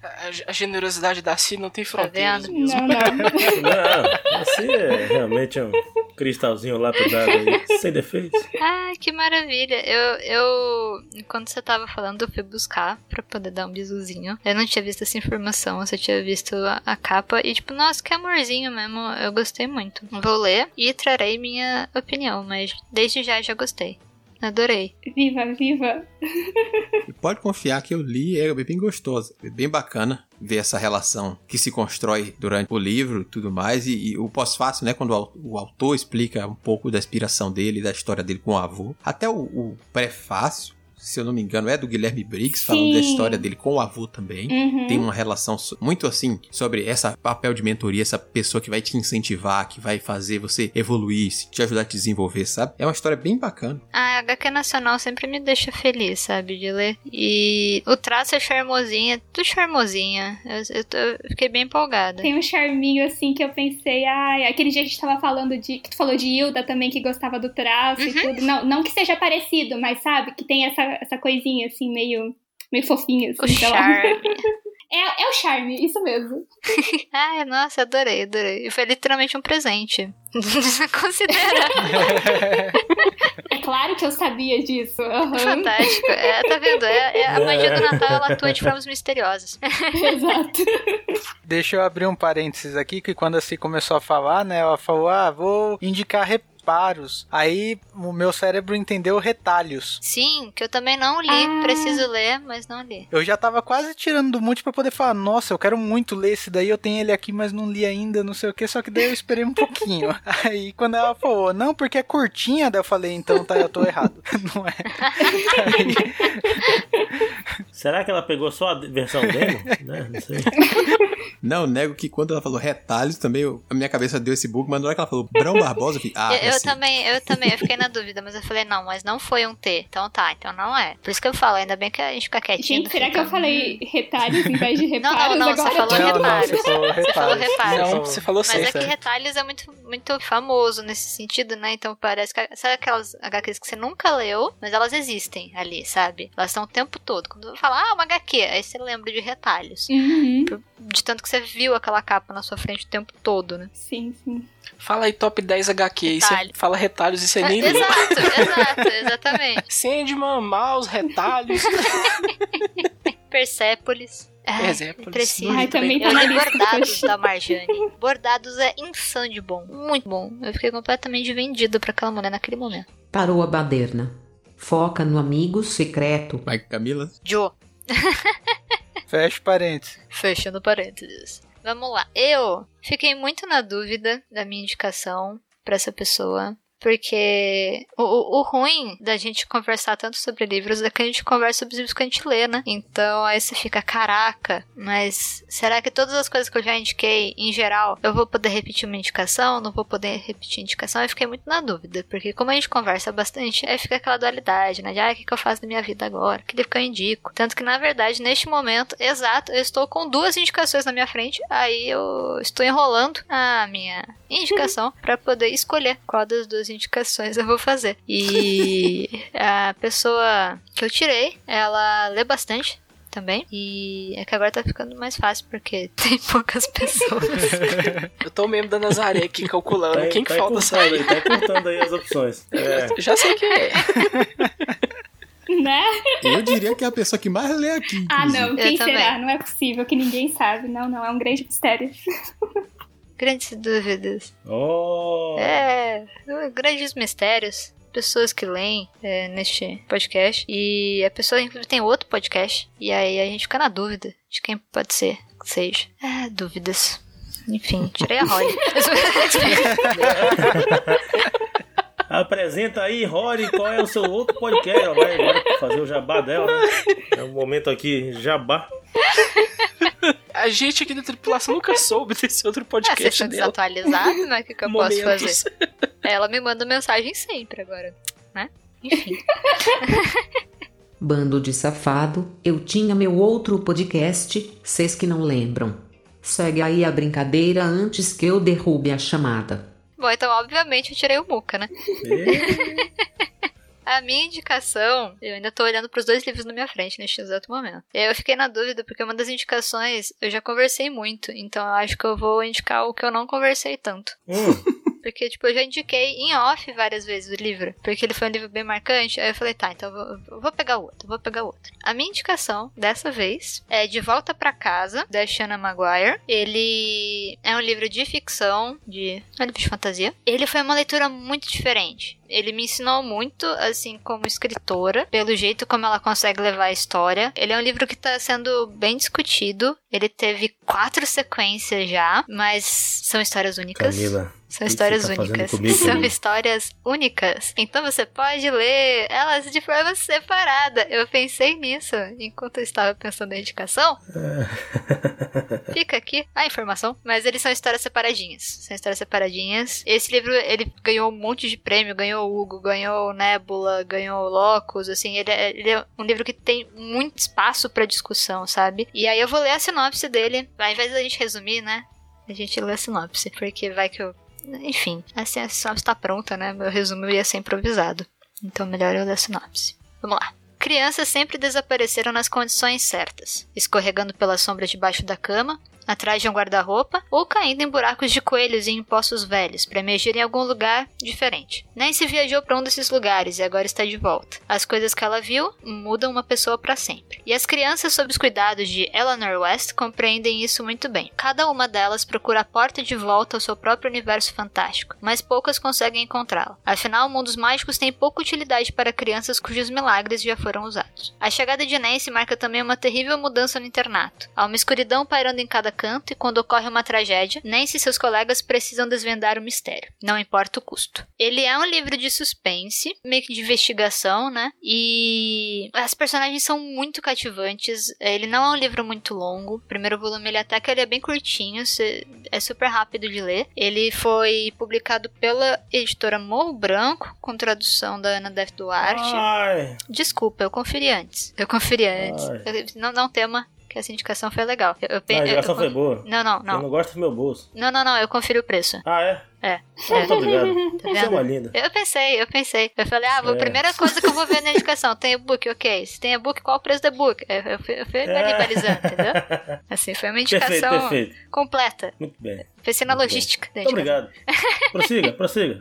[SPEAKER 6] A, (laughs) a generosidade da Si não tem
[SPEAKER 5] Tá
[SPEAKER 6] fronteiras
[SPEAKER 5] vendo?
[SPEAKER 6] mesmo.
[SPEAKER 7] Não, não.
[SPEAKER 4] Não, assim é realmente um cristalzinho lapidado aí, sem defeitos.
[SPEAKER 5] Ai, que maravilha. Eu, eu, enquanto você tava falando, eu fui buscar pra poder dar um bisuzinho. Eu não tinha visto essa informação, eu só tinha visto a, a capa e, tipo, nossa, que amorzinho mesmo. Eu gostei muito. Vou ler e trarei minha opinião, mas desde já já gostei. Adorei.
[SPEAKER 7] Viva, viva.
[SPEAKER 2] E pode confiar que eu li, é bem gostosa, é bem bacana ver essa relação que se constrói durante o livro e tudo mais. E, e o pós-fácil, né, quando o, o autor explica um pouco da inspiração dele, da história dele com o avô. Até o, o prefácio, se eu não me engano, é do Guilherme Briggs, falando da
[SPEAKER 7] Sim.
[SPEAKER 2] história dele com o avô também.
[SPEAKER 7] Uhum.
[SPEAKER 2] Tem uma relação muito assim sobre essa papel de mentoria, essa pessoa que vai te incentivar, que vai fazer você evoluir, te ajudar a te desenvolver, sabe? É uma história bem bacana.
[SPEAKER 5] A HQ Nacional sempre me deixa feliz, sabe, de ler. E o traço é charmosinho, é tudo charmosinha. Eu, eu tô- eu fiquei bem empolgada.
[SPEAKER 7] Tem um charminho assim que eu pensei, ai, aquele dia a gente tava falando de. Que tu falou de Hilda também, que gostava do traço e tudo. Não, não que seja parecido, mas sabe, que tem essa, essa coisinha assim, meio. meio fofinha, assim,
[SPEAKER 5] O
[SPEAKER 7] sei lá.
[SPEAKER 5] charme. (laughs)
[SPEAKER 7] É, é o charme, isso mesmo. (laughs)
[SPEAKER 5] Ai, nossa, adorei, adorei. E foi literalmente um presente. (laughs) Considera.
[SPEAKER 7] É claro que eu sabia disso. aham.
[SPEAKER 5] Fantástico. É, tá vendo? É, é a magia do Natal, ela atua de formas misteriosas.
[SPEAKER 7] Exato.
[SPEAKER 8] Deixa eu abrir um parênteses aqui, que quando assim começou a falar, né, ela falou, ah, vou indicar reparos. Aí o meu cérebro entendeu retalhos.
[SPEAKER 5] Sim, que eu também não li.
[SPEAKER 7] Ah.
[SPEAKER 5] Preciso ler, mas não li.
[SPEAKER 8] Eu já tava quase tirando do monte pra poder falar, nossa, eu quero muito ler esse daí, eu tenho ele aqui, mas não li ainda, não sei o que, só que daí eu esperei um pouquinho. (laughs) (laughs) Aí quando ela falou, não, porque é curtinha, daí eu falei, então tá, eu tô errado. (laughs) Não é.
[SPEAKER 4] Será que ela pegou só a versão (laughs) demo? né? Não sei.
[SPEAKER 2] Não, nego que quando ela falou retalhos, também eu- a minha cabeça deu esse bug, mas na hora que ela falou Brão Barbosa, eu fiquei, ah,
[SPEAKER 5] eu,
[SPEAKER 2] é
[SPEAKER 5] eu
[SPEAKER 2] assim.
[SPEAKER 5] também, eu também, eu fiquei na dúvida, mas eu falei, não, mas não foi um T. Então tá, então não é. Por isso que eu falo, ainda bem que a gente fica quietinho.
[SPEAKER 7] Gente, será que
[SPEAKER 5] fica-
[SPEAKER 7] eu falei retalhos em vez de
[SPEAKER 5] Não,
[SPEAKER 7] reparos?
[SPEAKER 5] não, não, você
[SPEAKER 7] agora?
[SPEAKER 5] falou
[SPEAKER 8] Não, não, você falou
[SPEAKER 5] Você falou
[SPEAKER 8] reparos.
[SPEAKER 5] reparos.
[SPEAKER 6] Não, você falou
[SPEAKER 5] Mas
[SPEAKER 6] certo.
[SPEAKER 5] é que retalhos é muito, muito famoso nesse sentido, né? Então parece que. Sabe aquelas HQs que você nunca leu, mas elas existem ali, sabe? Elas estão o tempo todo. Quando eu falo, ah, uma HQ, aí você lembra de retalhos.
[SPEAKER 7] Uhum.
[SPEAKER 5] De tanto que você viu aquela capa na sua frente o tempo todo, né?
[SPEAKER 7] Sim, sim.
[SPEAKER 6] Fala aí top 10 HQ, aí você fala retalhos e você nem lê.
[SPEAKER 5] exato, (laughs) exato, exatamente.
[SPEAKER 6] Sandman, mouse, retalhos. (laughs)
[SPEAKER 5] Persépolis.
[SPEAKER 6] Persépolis.
[SPEAKER 5] Preciso.
[SPEAKER 7] Ai, também tá na
[SPEAKER 5] Bordados da Marjane. Bordados é insano de bom. Muito bom. Eu fiquei completamente vendida pra aquela mulher naquele momento.
[SPEAKER 1] Parou a baderna. Foca no amigo secreto.
[SPEAKER 2] Vai, Camila.
[SPEAKER 5] Joe. (laughs)
[SPEAKER 8] Fecha parênteses.
[SPEAKER 5] Fechando parênteses. Vamos lá. Eu fiquei muito na dúvida da minha indicação pra essa pessoa. Porque o, o, ruim da gente conversar tanto sobre livros é que a gente conversa sobre os livros que a gente lê, né? Então aí você fica, caraca, mas será que todas as coisas que eu já indiquei, em geral, eu vou poder repetir uma indicação? Não vou poder repetir indicação? Eu fiquei muito na dúvida, porque como a gente conversa bastante, aí fica aquela dualidade, né? De, ah, o que, eu faço da minha vida agora? Que que eu indico? Tanto que, na verdade, neste momento, exato, eu estou com duas indicações na minha frente, aí eu estou enrolando a minha indicação pra poder escolher qual das duas indicações eu vou fazer. E (laughs) a pessoa que eu tirei, ela lê bastante também. E é que agora tá ficando mais fácil porque (laughs) tem poucas pessoas. (laughs)
[SPEAKER 6] Eu tô mesmo da Nazaré aqui calculando
[SPEAKER 4] Tá,
[SPEAKER 6] quem que
[SPEAKER 4] tá
[SPEAKER 6] falta
[SPEAKER 4] encurtando
[SPEAKER 6] sair.
[SPEAKER 4] aí, tá encurtando aí as opções. É.
[SPEAKER 6] Já sei quem é.
[SPEAKER 7] Né?
[SPEAKER 2] Eu diria que é a pessoa que mais lê aqui.
[SPEAKER 7] Ah,
[SPEAKER 2] inclusive.
[SPEAKER 7] não. Quem
[SPEAKER 5] Eu também.
[SPEAKER 7] será? Não é possível que ninguém sabe. Não, não. É um grande mistério.
[SPEAKER 5] Grandes dúvidas.
[SPEAKER 4] Oh,
[SPEAKER 5] É, grandes mistérios. Pessoas que leem é, neste podcast. E a pessoa, inclusive, tem outro podcast. E aí a gente fica na dúvida de quem pode ser que seja. É, dúvidas. Enfim, tirei a Roy. (laughs)
[SPEAKER 4] Apresenta aí, Rory, qual é o seu outro podcast? Ela vai agora fazer o jabá dela, né? É um momento aqui, jabá. (laughs)
[SPEAKER 6] A gente aqui da tripulação nunca soube desse outro
[SPEAKER 5] vocês
[SPEAKER 6] podcast
[SPEAKER 5] estão
[SPEAKER 6] dela.
[SPEAKER 5] desatualizados, né? O que, que eu posso
[SPEAKER 6] Momentos.
[SPEAKER 5] fazer? Ela me manda mensagem sempre agora, né? Enfim. (laughs)
[SPEAKER 1] Bando de safado, eu tinha meu outro podcast, vocês que não lembram. Segue aí a brincadeira antes que eu derrube a chamada.
[SPEAKER 5] Bom, então, obviamente, eu tirei o Muca, né? A minha indicação, eu ainda tô olhando pros dois livros na minha frente neste exato momento. Eu fiquei na dúvida, porque uma das indicações eu já conversei muito, então eu acho que eu vou indicar o que eu não conversei tanto.
[SPEAKER 4] Hum,
[SPEAKER 5] Porque, tipo, eu já indiquei em off várias vezes o livro, porque ele foi um livro bem marcante. Aí eu falei, tá, então eu vou, eu vou pegar outro, vou pegar outro. A minha indicação, dessa vez, é De Volta pra Casa, da Shanna Maguire. Ele é um livro de ficção, de. É livro de fantasia. Ele foi uma leitura muito diferente. Ele me ensinou muito, assim, como escritora, pelo jeito como ela consegue levar a história. Ele é um livro que tá sendo bem discutido. Ele teve quatro sequências já, mas são histórias únicas.
[SPEAKER 4] Camila.
[SPEAKER 5] São histórias
[SPEAKER 4] tá
[SPEAKER 5] únicas. (laughs) São histórias únicas. Então você pode ler elas de forma separada. Eu pensei nisso enquanto eu estava pensando na indicação. (laughs) Fica aqui a informação. Mas eles são histórias separadinhas. São histórias separadinhas. Esse livro, ele ganhou um monte de prêmio. Ganhou o Hugo, ganhou o Nebula, ganhou o Locus. Assim, ele é, ele é um livro que tem muito espaço pra discussão, sabe? E aí eu vou ler a sinopse dele. Ao invés da gente resumir, né? A gente lê a sinopse. Porque vai que eu enfim, assim a sinopse tá pronta, né? Meu resumo ia ser improvisado. Então melhor eu ler a sinopse. Vamos lá. Crianças sempre desapareceram nas condições certas, escorregando pela sombra debaixo da cama, atrás de um guarda-roupa ou caindo em buracos de coelhos e em poços velhos para emergir em algum lugar diferente. Nancy viajou para um desses lugares e agora está de volta. As coisas que ela viu mudam uma pessoa para sempre. E as crianças sob os cuidados de Eleanor West compreendem isso muito bem. Cada uma delas procura a porta de volta ao seu próprio universo fantástico, mas poucas conseguem encontrá-la. Afinal, mundos mágicos têm pouca utilidade para crianças cujos milagres já foram usados. A chegada de Nancy marca também uma terrível mudança no internato. Há uma escuridão pairando em cada canto e quando ocorre uma tragédia, Nancy e seus colegas precisam desvendar o mistério, não importa o custo. Ele é um livro de suspense, meio que de investigação, né? E as personagens são muito cativantes. Ele não é um livro muito longo. O primeiro volume ele até que ele é bem curtinho, é super rápido de ler. Ele foi publicado pela editora Morro Branco, com tradução da Ana Def Duarte.
[SPEAKER 4] Ai,
[SPEAKER 5] Desculpa, eu conferi antes. Eu conferi antes. Eu- não, não tema que essa indicação foi legal. Eu, eu, pe-
[SPEAKER 4] a indicação
[SPEAKER 5] eu-
[SPEAKER 4] foi boa.
[SPEAKER 5] Não, não,
[SPEAKER 4] Eu
[SPEAKER 5] não.
[SPEAKER 4] não gosto do meu bolso.
[SPEAKER 5] Não, não, não, eu conferi o preço.
[SPEAKER 4] Ah, é?
[SPEAKER 5] É.
[SPEAKER 4] Ah, muito obrigado.
[SPEAKER 5] Tá
[SPEAKER 4] Você é uma linda.
[SPEAKER 5] Eu pensei, eu pensei. Eu falei, ah, a
[SPEAKER 4] É.
[SPEAKER 5] primeira coisa que eu vou ver na indicação, tem e-book, ok. Se tem e-book, qual o preço do e-book? Eu, eu fui, eu fui ali
[SPEAKER 4] É.
[SPEAKER 5] entendeu? (laughs) Assim, foi uma
[SPEAKER 4] Perfeito,
[SPEAKER 5] indicação
[SPEAKER 4] perfeito.
[SPEAKER 5] completa.
[SPEAKER 4] Muito bem.
[SPEAKER 5] Pensei na
[SPEAKER 4] Muito bem.
[SPEAKER 5] logística da
[SPEAKER 4] Muito obrigado. Prossiga, (laughs) prossiga.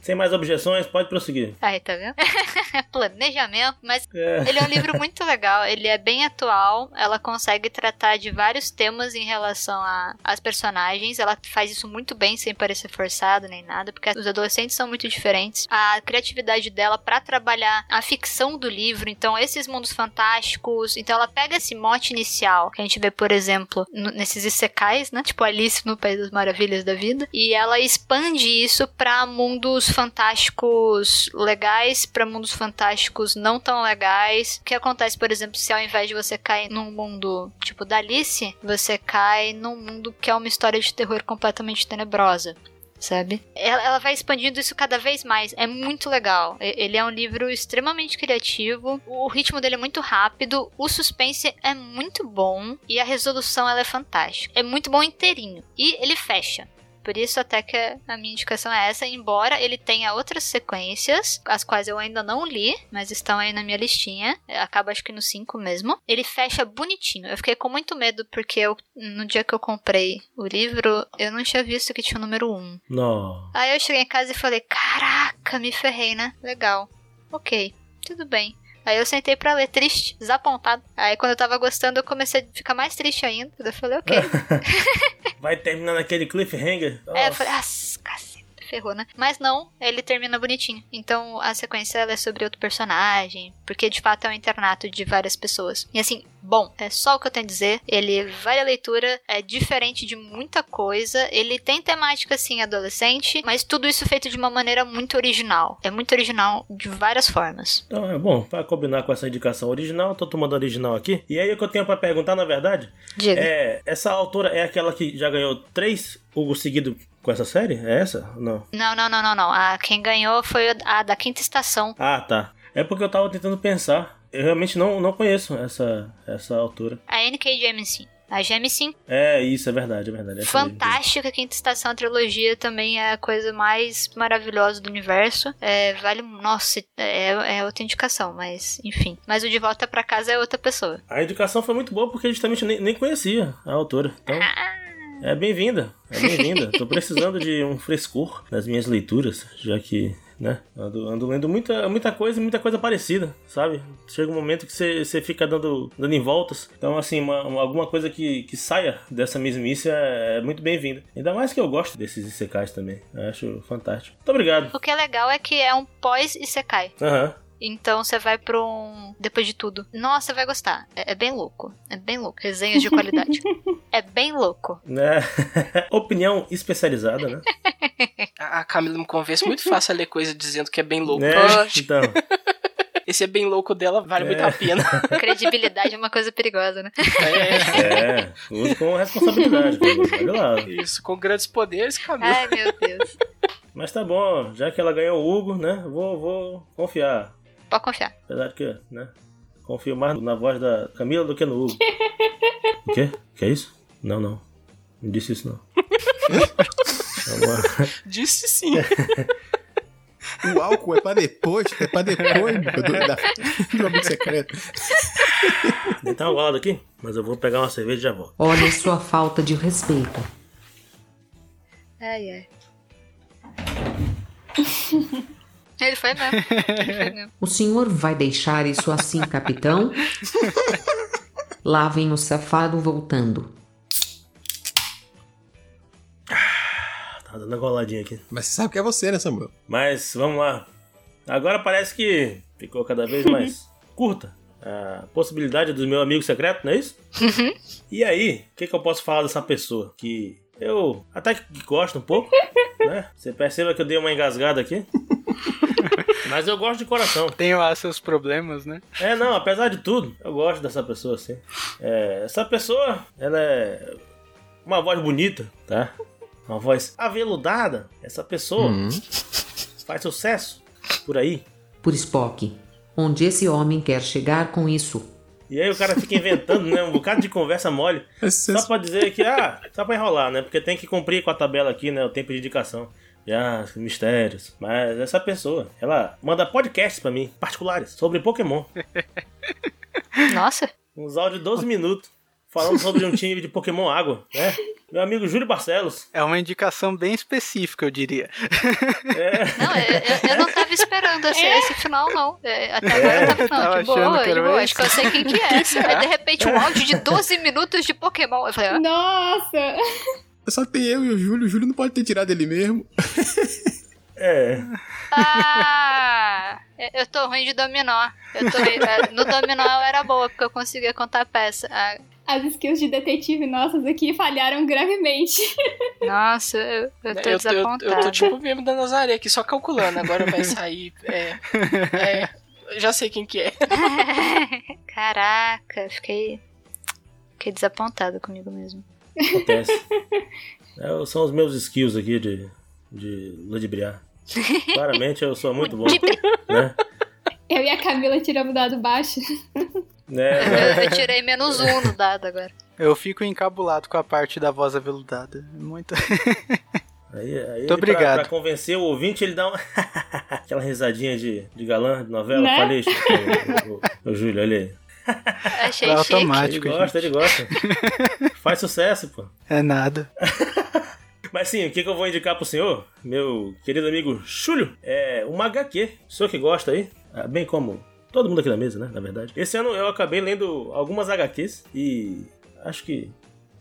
[SPEAKER 4] Sem mais objeções, pode prosseguir.
[SPEAKER 5] Aí, tá vendo? (laughs) Planejamento, mas
[SPEAKER 4] É.
[SPEAKER 5] ele é um livro muito legal, ele é bem atual, ela consegue tratar de vários temas em relação às personagens, ela faz isso muito bem, sem parecer forçado nem nada, porque os adolescentes são muito diferentes. A criatividade dela pra trabalhar a ficção do livro, então esses mundos fantásticos, então ela pega esse mote inicial, que a gente vê, por exemplo, nesses isekais, né? Tipo Alice no País das Maravilhas da Vida, e ela expande isso pra mundos fantásticos legais, pra mundos fantásticos não tão legais. O que acontece, por exemplo, se ao invés de você cair num mundo tipo da Alice, você cai num mundo que é uma história de terror completamente tenebrosa. Sabe? Ela, ela vai expandindo isso cada vez mais. É muito legal. Ele é um livro extremamente criativo. O ritmo dele é muito rápido. O suspense é muito bom. E a resolução ela é fantástica. É muito bom inteirinho. E ele fecha. Por isso até que a minha indicação é essa, embora ele tenha outras sequências, as quais eu ainda não li, mas estão aí na minha listinha. Acaba acho que no 5 mesmo. Ele fecha bonitinho. Eu fiquei com muito medo porque eu, no dia que eu comprei o livro, eu não tinha visto que tinha o número 1.
[SPEAKER 4] Não.
[SPEAKER 5] Aí eu cheguei em casa e falei: Caraca, me ferrei, né? Legal. Ok, tudo bem. Aí eu sentei pra ler, triste, desapontado. Aí quando eu tava gostando, eu comecei a ficar mais triste ainda. Eu falei, ok. (laughs)
[SPEAKER 4] Vai terminar naquele cliffhanger?
[SPEAKER 5] É, eu
[SPEAKER 4] Nossa.
[SPEAKER 5] falei, ah, caceta, ferrou, né? Mas não, ele termina bonitinho. Então a sequência é sobre outro personagem, porque de fato é um internato de várias pessoas. E assim, bom, é só o que eu tenho a dizer. Ele vale a leitura, é diferente de muita coisa. Ele tem temática assim adolescente, mas tudo isso feito de uma maneira muito original. É muito original de várias formas.
[SPEAKER 4] Então, é bom, pra combinar com essa indicação original, tô tomando original aqui. E aí o que eu tenho pra perguntar, na verdade,
[SPEAKER 5] Diga.
[SPEAKER 4] é, essa autora é aquela que já ganhou três Hugo seguido com essa série? É essa? Não.
[SPEAKER 5] Não, não, não, não, não. A quem ganhou foi a da quinta estação.
[SPEAKER 4] Ah, tá. É porque eu tava tentando pensar. Eu realmente não, não conheço essa, essa autora.
[SPEAKER 5] A N.K. Jemisin. A Jemisin
[SPEAKER 4] É, isso, é verdade, é verdade. Mesmo.
[SPEAKER 5] Fantástica, Quinta Estação, a trilogia também é a coisa mais maravilhosa do universo. É, vale. Nossa, é, é outra indicação, mas enfim. Mas o De Volta pra Casa é outra pessoa.
[SPEAKER 4] A indicação foi muito boa porque justamente nem, nem conhecia a autora. Então, é bem-vinda. É bem-vinda. (laughs) Tô precisando de um frescor nas minhas leituras, já que, né, ando, ando lendo muita, muita coisa e muita coisa parecida, sabe? Chega um momento que você fica dando, dando em voltas. Então, assim, uma, uma- alguma coisa que, que saia dessa mesmice é, é muito bem-vinda. Ainda mais que eu gosto desses Isekais também. Eu acho fantástico. Muito obrigado.
[SPEAKER 5] O que é legal é que é um pós-Isekai.
[SPEAKER 4] Aham.
[SPEAKER 5] Então você vai pra um. Depois de tudo. Nossa, você vai gostar. É, é bem louco. É bem louco. Resenhas de qualidade. (laughs) é bem louco.
[SPEAKER 4] Né? (laughs) Opinião especializada, né?
[SPEAKER 6] A Camila me convence muito fácil a ler coisa dizendo que é bem louco.
[SPEAKER 4] né? Então, (laughs)
[SPEAKER 6] Esse é bem louco dela, vale muito
[SPEAKER 4] É.
[SPEAKER 6] a pena.
[SPEAKER 5] Credibilidade é uma coisa perigosa, né?
[SPEAKER 6] É,
[SPEAKER 4] é, use com responsabilidade. Olha lá.
[SPEAKER 6] isso, com grandes poderes, Camila.
[SPEAKER 5] Ai, meu Deus.
[SPEAKER 4] Mas tá bom, já que ela ganhou o Hugo, né? Vou, vou confiar.
[SPEAKER 5] Pode confiar.
[SPEAKER 4] Apesar de que, né? Confio mais na voz da Camila do que no Hugo. o quê? Que é isso? Não, não. Não disse isso, não. (laughs) É uma-
[SPEAKER 6] Disse sim. (laughs)
[SPEAKER 2] O álcool é pra depois, é pra depois do, da, do amigo secreto.
[SPEAKER 4] Tá um lado aqui, mas eu vou pegar uma cerveja e já volto.
[SPEAKER 1] Olha sua falta de respeito.
[SPEAKER 5] Ai, ai. (laughs) Ele foi mesmo. Ele foi mesmo.
[SPEAKER 1] O senhor vai deixar isso assim, capitão? (laughs) Lá vem o safado voltando.
[SPEAKER 4] Tá dando uma goladinha aqui.
[SPEAKER 2] Mas você sabe que é você, né, Samuel?
[SPEAKER 4] Mas vamos lá. Agora parece que ficou cada vez mais (laughs) curta a possibilidade do meu amigo secreto, não é isso? E aí, o que, que eu posso falar dessa pessoa? Que eu até que gosto um pouco, (laughs) né? Você perceba que eu dei uma engasgada aqui. Mas eu gosto de coração.
[SPEAKER 8] Tem lá seus problemas, né?
[SPEAKER 4] É, não, apesar de tudo, eu gosto dessa pessoa, assim. É, essa pessoa, ela é uma voz bonita, tá? Uma voz aveludada. Essa pessoa faz sucesso por aí.
[SPEAKER 1] Por Spock. Onde esse homem quer chegar com isso?
[SPEAKER 4] E aí o cara fica inventando, né? Um bocado de conversa mole. Só pra dizer que, ah, só pra enrolar, né? Porque tem que cumprir com a tabela aqui, né? O tempo de indicação. Já, mistérios. Mas essa pessoa, ela manda podcasts pra mim, particulares, sobre Pokémon. (laughs)
[SPEAKER 5] Nossa.
[SPEAKER 4] Uns áudios de 12 minutos. Falando sobre um time de Pokémon Água, né? Meu amigo Júlio Barcelos.
[SPEAKER 8] É uma indicação bem específica, eu diria.
[SPEAKER 4] É. (laughs)
[SPEAKER 5] Não, eu, eu- eu não tava esperando esse, esse final, não. É, Até agora eu tava, não,
[SPEAKER 8] Tava
[SPEAKER 5] de
[SPEAKER 8] achando
[SPEAKER 5] boa,
[SPEAKER 8] que
[SPEAKER 5] de boa. Acho que eu sei quem que é. Aí, de (laughs) repente, um áudio de 12 minutos de Pokémon. Eu falei, ah,
[SPEAKER 7] Nossa!
[SPEAKER 2] Só tem eu e o Júlio. O Júlio não pode ter tirado ele mesmo. (laughs)
[SPEAKER 4] É.
[SPEAKER 5] ah, eu- eu tô ruim de dominó. Eu tô, é, no dominó eu era boa, porque eu conseguia contar peça. Ah,
[SPEAKER 7] As skills de detetive nossas aqui falharam gravemente. (laughs)
[SPEAKER 5] nossa, eu, eu tô
[SPEAKER 6] Eu tô, eu,
[SPEAKER 5] desapontada.
[SPEAKER 6] eu tô tipo mesmo da Nazaré aqui, só calculando. Agora vai sair. É. É. eu Já sei quem que é. (laughs)
[SPEAKER 5] Caraca, fiquei. Fiquei desapontada comigo mesmo.
[SPEAKER 4] Acontece. É, são os meus skills aqui de, de ludibriar. (laughs) Claramente eu sou muito bom. Né?
[SPEAKER 7] Eu e a Camila tiramos o dado baixo.
[SPEAKER 4] É,
[SPEAKER 5] Eu, eu tirei menos um no dado agora.
[SPEAKER 8] Eu fico encabulado com a parte da voz aveludada. Muito.
[SPEAKER 4] Aí, aí
[SPEAKER 8] Muito obrigado.
[SPEAKER 4] Pra, pra convencer o ouvinte, ele dá uma. (laughs) Aquela risadinha de, de galã, de novela.
[SPEAKER 7] Né?
[SPEAKER 4] Falei, Chico, o, o, o Júlio, olha aí. (laughs)
[SPEAKER 5] Achei
[SPEAKER 8] É
[SPEAKER 5] chique.
[SPEAKER 4] Ele
[SPEAKER 8] automático.
[SPEAKER 4] gosta, ele gosta. (laughs) Faz sucesso, pô.
[SPEAKER 8] É nada. (laughs)
[SPEAKER 4] Mas sim, o que, que eu vou indicar pro senhor, meu querido amigo Júlio, é uma HQ. O senhor que gosta aí, ah, bem como todo mundo aqui na mesa, né, na verdade. Esse ano eu acabei lendo algumas HQs e acho que,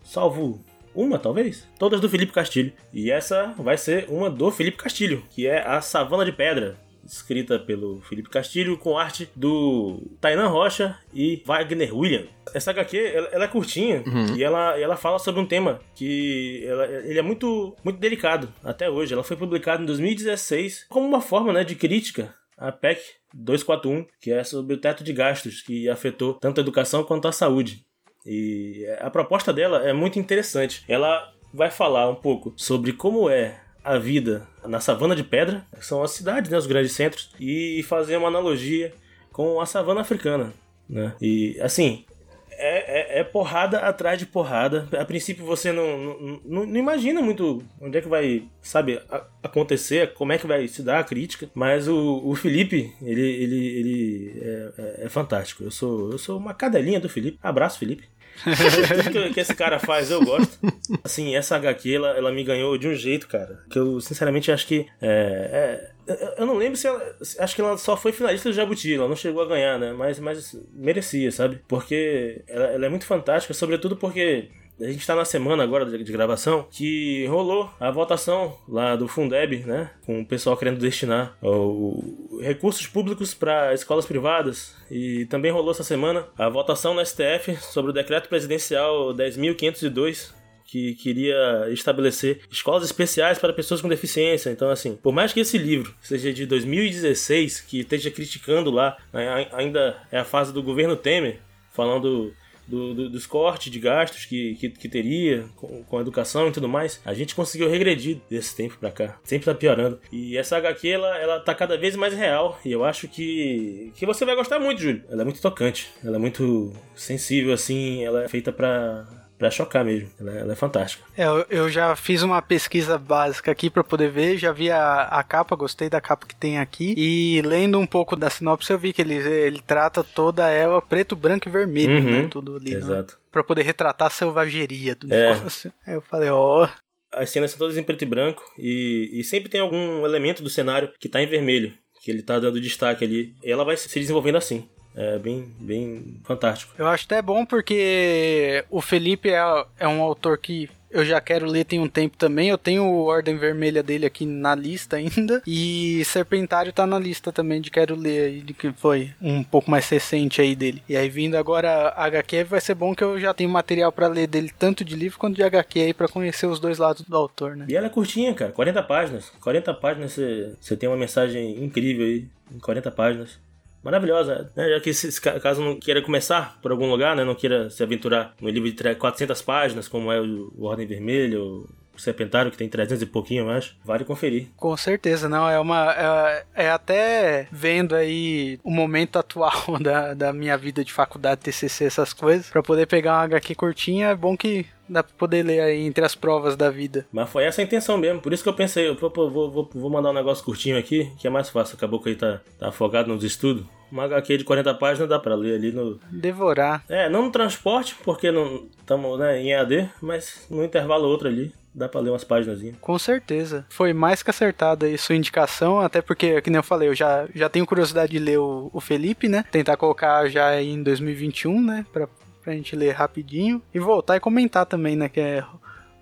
[SPEAKER 4] salvo uma talvez, todas do Felipe Castilho. E essa vai ser uma do Felipe Castilho, que é a Savana de Pedra. Escrita pelo Felipe Castilho, com arte do Tainan Rocha e Wagner William. Essa HQ, ela, ela é curtinha e ela, ela fala sobre um tema que ela- ele é muito, muito delicado até hoje. Ela foi publicada em 2016 como uma forma né, de crítica à PEC 241, que é sobre o teto de gastos que afetou tanto a educação quanto a saúde. E a proposta dela é muito interessante. Ela vai falar um pouco sobre como é a vida na savana de pedra, que são as cidades, né, os grandes centros, e fazer uma analogia com a savana africana. Né? E assim, é, é- é porrada atrás de porrada. A princípio você não, não, não- imagina muito onde é que vai, sabe, a- acontecer, como é que vai se dar a crítica. Mas o, o Felipe, ele, ele, ele é, é- é fantástico. Eu sou, eu sou uma cadelinha do Felipe. Abraço, Felipe. (laughs) Tudo que, esse cara faz eu gosto. Assim, essa HQ ela, ela me ganhou de um jeito, cara. Que eu sinceramente acho que. É, é, eu- não lembro se ela. Acho que ela só foi finalista do Jabuti, ela não chegou a ganhar, né? Mas, mas merecia, sabe? Porque ela, ela é muito fantástica, sobretudo porque. A gente tá na semana agora de gravação que rolou a votação lá do Fundeb, né? Com o pessoal querendo destinar o- recursos públicos para escolas privadas. E também rolou essa semana a votação no STF sobre o decreto presidencial 10.502 que queria estabelecer escolas especiais para pessoas com deficiência. Então, assim, por mais que esse livro seja de 2016, que esteja criticando lá, né, ai- ainda é a fase do governo Temer, falando do, do- dos cortes de gastos que, que, que teria com, com a educação e tudo mais, a gente conseguiu regredir desse tempo pra cá. Sempre tá piorando. E essa HQ, ela, ela tá cada vez mais real. E eu acho que, que você vai gostar muito, Júlio. Ela é muito tocante. Ela é muito sensível, assim. Ela é feita pra, pra chocar mesmo. Ela, é- ela é fantástica.
[SPEAKER 8] É, eu, eu já fiz uma pesquisa básica aqui pra poder ver, já vi a, a capa, gostei da capa que tem aqui. E lendo um pouco da sinopse, eu vi que ele, ele trata toda ela preto, branco e vermelho,
[SPEAKER 4] Uhum.
[SPEAKER 8] né? Tudo ali. né?
[SPEAKER 4] Exato.
[SPEAKER 8] Pra poder retratar a selvageria do
[SPEAKER 4] É.
[SPEAKER 8] negócio. Aí (laughs) eu falei, ó.
[SPEAKER 4] As cenas são todas em preto e branco. E, e sempre tem algum elemento do cenário que tá em vermelho. Que ele tá dando destaque ali. E ela vai se desenvolvendo assim. É bem, bem fantástico.
[SPEAKER 8] Eu acho até bom porque o Felipe é, é um autor que eu já quero ler tem um tempo também. Eu tenho o Ordem Vermelha dele aqui na lista ainda. E Serpentário tá na lista também de quero ler aí, de que foi um pouco mais recente aí dele. E aí vindo agora a HQ vai ser bom que eu já tenho material pra ler dele, tanto de livro quanto de HQ aí, pra conhecer os dois lados do autor, né?
[SPEAKER 4] E ela é curtinha, cara. 40 páginas. 40 páginas você, você tem uma mensagem incrível aí. Em 40 páginas. Maravilhosa, né? Já que se, se ca- caso não queira começar por algum lugar, né? Não queira se aventurar no livro de tre- 400 páginas, como é o, o Ordem Vermelha, ou Serpentário, que tem 300 e pouquinho, eu acho. Vale conferir.
[SPEAKER 8] Com certeza, não. É uma. É, é até vendo aí o momento atual (laughs) da, da minha vida de faculdade, TCC, essas coisas, pra poder pegar uma HQ curtinha, é bom que dá pra poder ler aí entre as provas da vida.
[SPEAKER 4] Mas foi essa a intenção mesmo. Por isso que eu pensei, eu, pô, vou, vou, vou mandar um negócio curtinho aqui, que é mais fácil. Acabou que ele tá, tá afogado nos estudos. Uma HQ de 40 páginas dá pra ler ali no.
[SPEAKER 8] Devorar.
[SPEAKER 4] É, não no transporte, porque não estamos né, em EAD, mas no intervalo outro ali. Dá pra ler umas páginas.
[SPEAKER 8] Com certeza. Foi mais que acertada aí sua indicação, até porque, como eu falei, eu já, já tenho curiosidade de ler o, o Felipe, né? Tentar colocar já em 2021, né? Pra, pra gente ler rapidinho. E voltar e comentar também, né? Que é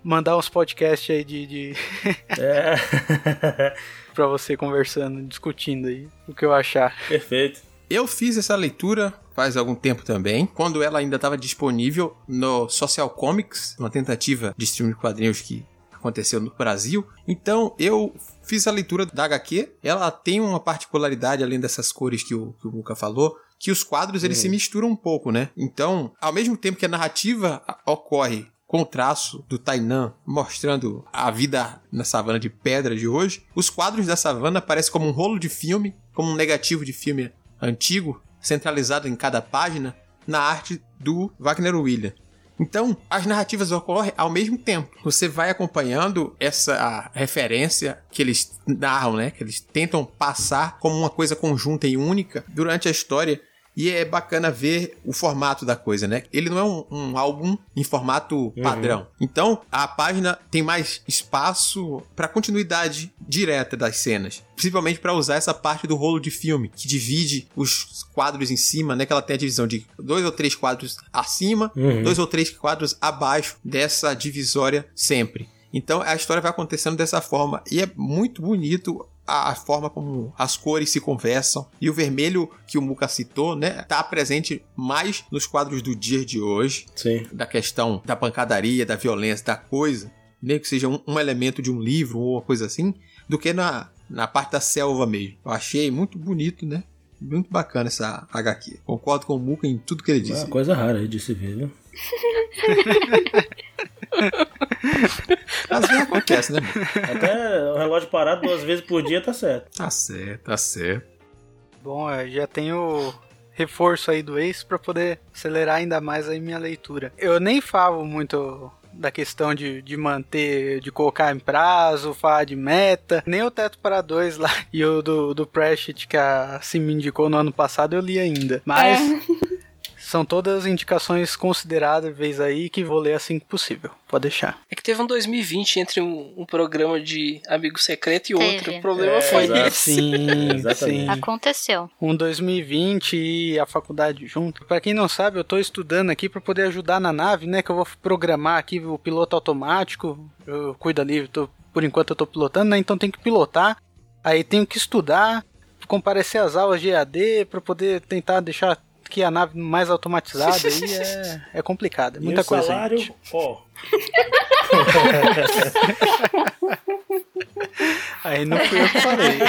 [SPEAKER 8] mandar uns podcasts aí de. de...
[SPEAKER 4] É. (laughs)
[SPEAKER 8] pra você conversando, discutindo aí o que eu achar.
[SPEAKER 4] Perfeito.
[SPEAKER 2] Eu fiz essa leitura faz algum tempo também, quando ela ainda estava disponível no Social Comics, uma tentativa de streaming de quadrinhos que aconteceu no Brasil. Então eu fiz a leitura da HQ. Ela tem uma particularidade, além dessas cores que o, que o Luca falou, que os quadros eles se misturam um pouco, né? Então, ao mesmo tempo que a narrativa ocorre com o traço do Tainan mostrando a vida na savana de pedra de hoje, os quadros da savana parecem como um rolo de filme, como um negativo de filme antigo, centralizado em cada página, na arte do Wagner William. Então, as narrativas ocorrem ao mesmo tempo. Você vai acompanhando essa referência que eles narram, né? Que eles tentam passar como uma coisa conjunta e única durante a história e é bacana ver o formato da coisa, né? Ele não é um, um álbum em formato padrão. Uhum. Então, a página tem mais espaço para continuidade direta das cenas. Principalmente para usar essa parte do rolo de filme, que divide os quadros em cima, né? Que ela tem a divisão de dois ou três quadros acima, uhum. dois ou três quadros abaixo dessa divisória sempre. Então a história vai acontecendo dessa forma. E é muito bonito a forma como as cores se conversam. E o vermelho que o Muka citou, né, tá presente mais nos quadros do dia de hoje.
[SPEAKER 4] Sim.
[SPEAKER 2] Da questão da pancadaria, da violência, da coisa. Nem que seja um, um elemento de um livro ou uma coisa assim, do que na, na parte da selva mesmo. Eu achei muito bonito, né? Muito bacana essa HQ. Concordo com o Muka em tudo que ele disse. É
[SPEAKER 4] uma coisa rara aí de se ver, viu? (laughs)
[SPEAKER 2] Às vezes acontece, né?
[SPEAKER 4] Até o relógio parado duas vezes por dia tá certo.
[SPEAKER 2] Tá certo, tá certo.
[SPEAKER 8] Bom, eu já tenho reforço aí do Ace para poder acelerar ainda mais aí minha leitura. Eu nem falo muito da questão de, de manter, de colocar em prazo, falar de meta, nem o Teto para Dois lá (laughs) e o do, do Pratchett que a Sim me indicou no ano passado eu li ainda. Mas é. São todas indicações consideráveis aí que vou ler assim que possível. Pode deixar.
[SPEAKER 6] É que teve um 2020 entre um, um programa de Amigo Secreto e outro.
[SPEAKER 5] Teve.
[SPEAKER 6] O problema
[SPEAKER 4] É,
[SPEAKER 6] foi
[SPEAKER 4] exato.
[SPEAKER 6] esse.
[SPEAKER 8] Sim, (laughs) sim.
[SPEAKER 5] Aconteceu.
[SPEAKER 8] Um 2020 e a faculdade junto. Pra quem não sabe, eu tô estudando aqui pra poder ajudar na nave, né? Que eu vou programar aqui o piloto automático. Eu cuido ali, tô- por enquanto eu tô pilotando, né? Então tem que pilotar. Aí tenho que estudar, comparecer às aulas de EAD pra poder tentar deixar aqui a nave mais automatizada. aí é, é complicado, é muita
[SPEAKER 4] e o
[SPEAKER 8] coisa.
[SPEAKER 4] salário,
[SPEAKER 8] gente.
[SPEAKER 4] ó, (laughs)
[SPEAKER 8] Aí não fui eu que falei. (laughs)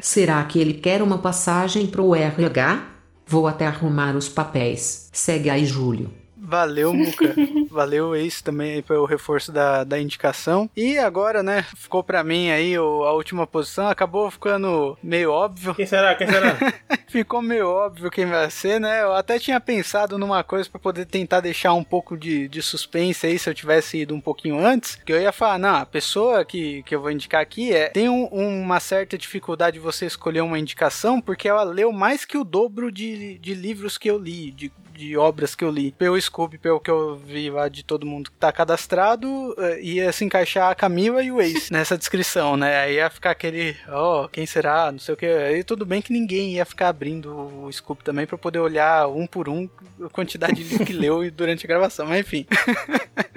[SPEAKER 1] Será que ele quer uma passagem pro RH? Vou até arrumar os papéis. Segue aí, Júlio.
[SPEAKER 8] Valeu, Muca. (laughs) Valeu, Ace, também aí pelo reforço da, da indicação. E agora, né, ficou pra mim aí o- a última posição. Acabou ficando meio óbvio.
[SPEAKER 4] quem será? Quem será? (laughs)
[SPEAKER 8] Ficou meio óbvio quem vai ser, né? Eu até tinha pensado numa coisa pra poder tentar deixar um pouco de, de suspense aí se eu tivesse ido um pouquinho antes. Que eu ia falar, não, a pessoa que, que eu vou indicar aqui é. Tem um- uma certa dificuldade de você escolher uma indicação, porque ela leu mais que o dobro de, de livros que eu li, de, de obras que eu li. Pelo Scooby, pelo que eu vi lá de todo mundo que tá cadastrado, eh, ia se encaixar a Camila e o Ace (laughs) nessa descrição, né? Aí ia ficar aquele, ó, quem será? Não sei o que. Aí tudo bem que ninguém ia ficar abrindo o Scooby também pra poder olhar um por um a quantidade de livro que leu durante a gravação, mas enfim. (laughs)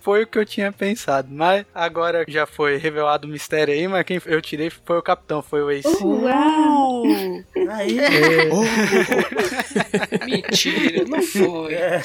[SPEAKER 8] foi o que eu tinha pensado. Mas agora já foi revelado o mistério aí, mas quem eu tirei foi o capitão, foi o Ace.
[SPEAKER 7] Uau!
[SPEAKER 4] Aí, (laughs)
[SPEAKER 6] Mentira, não (laughs) foi.
[SPEAKER 4] é.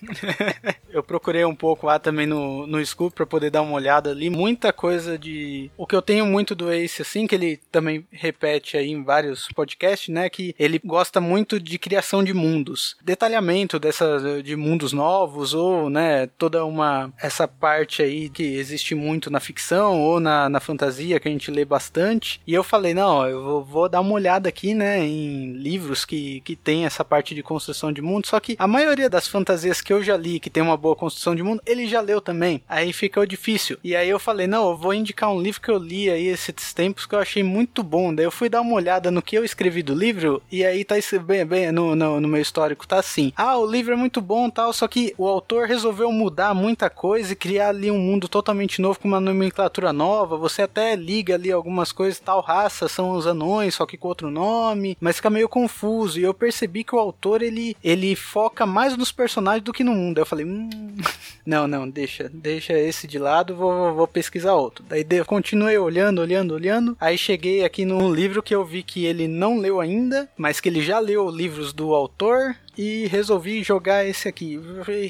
[SPEAKER 4] (laughs)
[SPEAKER 8] Eu procurei um pouco lá também no, no Scoop pra poder dar uma olhada ali. Muita coisa de. O que eu tenho muito do Ace, assim, que ele também repete aí em vários podcasts, né? Que ele gosta muito de criação de mundos. Detalhamento dessa, de mundos novos, ou, né, toda uma. essa parte aí que existe muito na ficção ou na, na fantasia, que a gente lê bastante. E eu falei, não, eu vou, vou dar uma olhada aqui, né, em livros que, que tem essa parte de construção de mundo. Só que a maioria das fantasias que eu já li, que tem uma boa construção de mundo, ele já leu também. Aí ficou difícil. E aí eu falei, não, eu vou indicar um livro que eu li aí esses tempos que eu achei muito bom. Daí eu fui dar uma olhada no que eu escrevi do livro, e aí tá bem, bem no, no, no meu histórico, tá assim. Ah, o livro é muito bom tal, só que o autor resolveu mudar muita coisa e criar ali um mundo totalmente novo com uma nomenclatura nova. Você até liga ali algumas coisas, tal raça são os anões, só que com outro nome, mas fica meio confuso. E eu percebi que o autor ele, ele foca mais nos personagens do que no mundo. Aí eu falei, hum, (laughs) não, não, deixa, deixa esse de lado, vou, vou pesquisar outro. Daí de, continuei olhando, olhando, olhando. Aí cheguei aqui num livro que eu vi que ele não leu ainda, mas que ele já leu livros do autor e resolvi jogar esse aqui,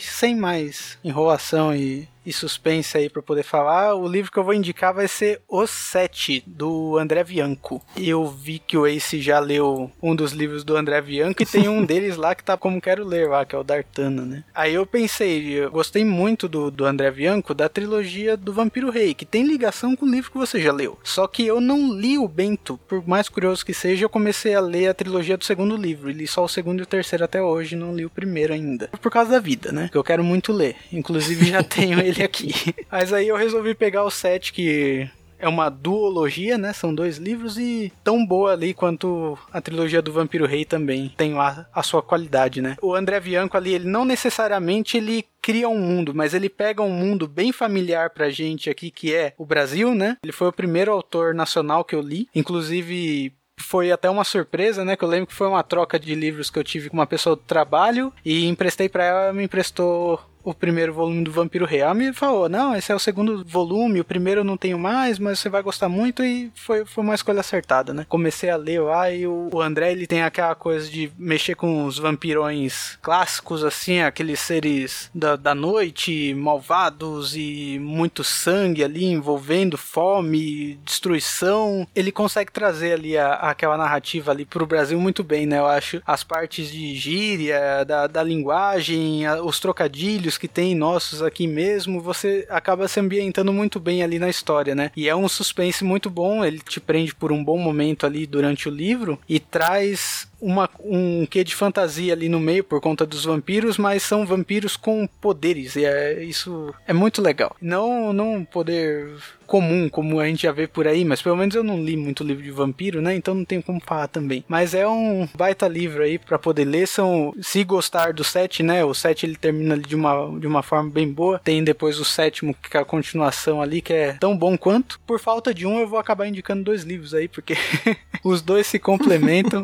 [SPEAKER 8] sem mais enrolação e, e suspense aí para poder falar. O livro que eu vou indicar vai ser Os Sete, do André Bianco. Eu vi que o Ace já leu um dos livros do André Bianco e tem um (laughs) deles lá que tá como quero ler lá, que é o D'Artana, né? Aí eu pensei, eu gostei muito do, do André Bianco, da trilogia do Vampiro Rei, que tem ligação com o livro que você já leu. Só que eu não li o Bento, por mais curioso que seja, eu comecei a ler a trilogia do segundo livro, e li só o segundo e o terceiro até hoje hoje, não li o primeiro ainda. Por causa da vida, né? Que eu quero muito ler. Inclusive já (laughs) tenho ele aqui. Mas aí eu resolvi pegar o set que é uma duologia, né? São dois livros e tão boa ali quanto a trilogia do Vampiro Rei também tem lá a sua qualidade, né? O André Bianco ali, ele não necessariamente ele cria um mundo, mas ele pega um mundo bem familiar pra gente aqui, que é o Brasil, né? Ele foi o primeiro autor nacional que eu li, inclusive foi até uma surpresa, né? Que eu lembro que foi uma troca de livros que eu tive com uma pessoa do trabalho e emprestei para ela, ela me emprestou o primeiro volume do Vampiro Real me falou: Não, esse é o segundo volume, o primeiro eu não tenho mais, mas você vai gostar muito. E foi, foi uma escolha acertada, né? Comecei a ler lá e o, o André ele tem aquela coisa de mexer com os vampirões clássicos, assim, aqueles seres da, da noite, malvados e muito sangue ali, envolvendo fome, destruição. Ele consegue trazer ali a, aquela narrativa ali pro Brasil muito bem, né? Eu acho as partes de gíria, da, da linguagem, a, os trocadilhos que tem nossos aqui mesmo, você acaba se ambientando muito bem ali na história, né? E é um suspense muito bom, ele te prende por um bom momento ali durante o livro e traz uma, um quê de fantasia ali no meio por conta dos vampiros, mas são vampiros com poderes e é, isso é muito legal. Não não poder comum como a gente já vê por aí, mas pelo menos eu não li muito livro de vampiro, né? Então não tenho como falar também. Mas é um baita livro aí para poder ler. São, se gostar do 7, né? O 7 ele termina de uma, de uma forma bem boa. Tem depois o sétimo, que é a continuação ali, que é tão bom quanto. Por falta de um, eu vou acabar indicando dois livros aí, porque (laughs) os dois se complementam.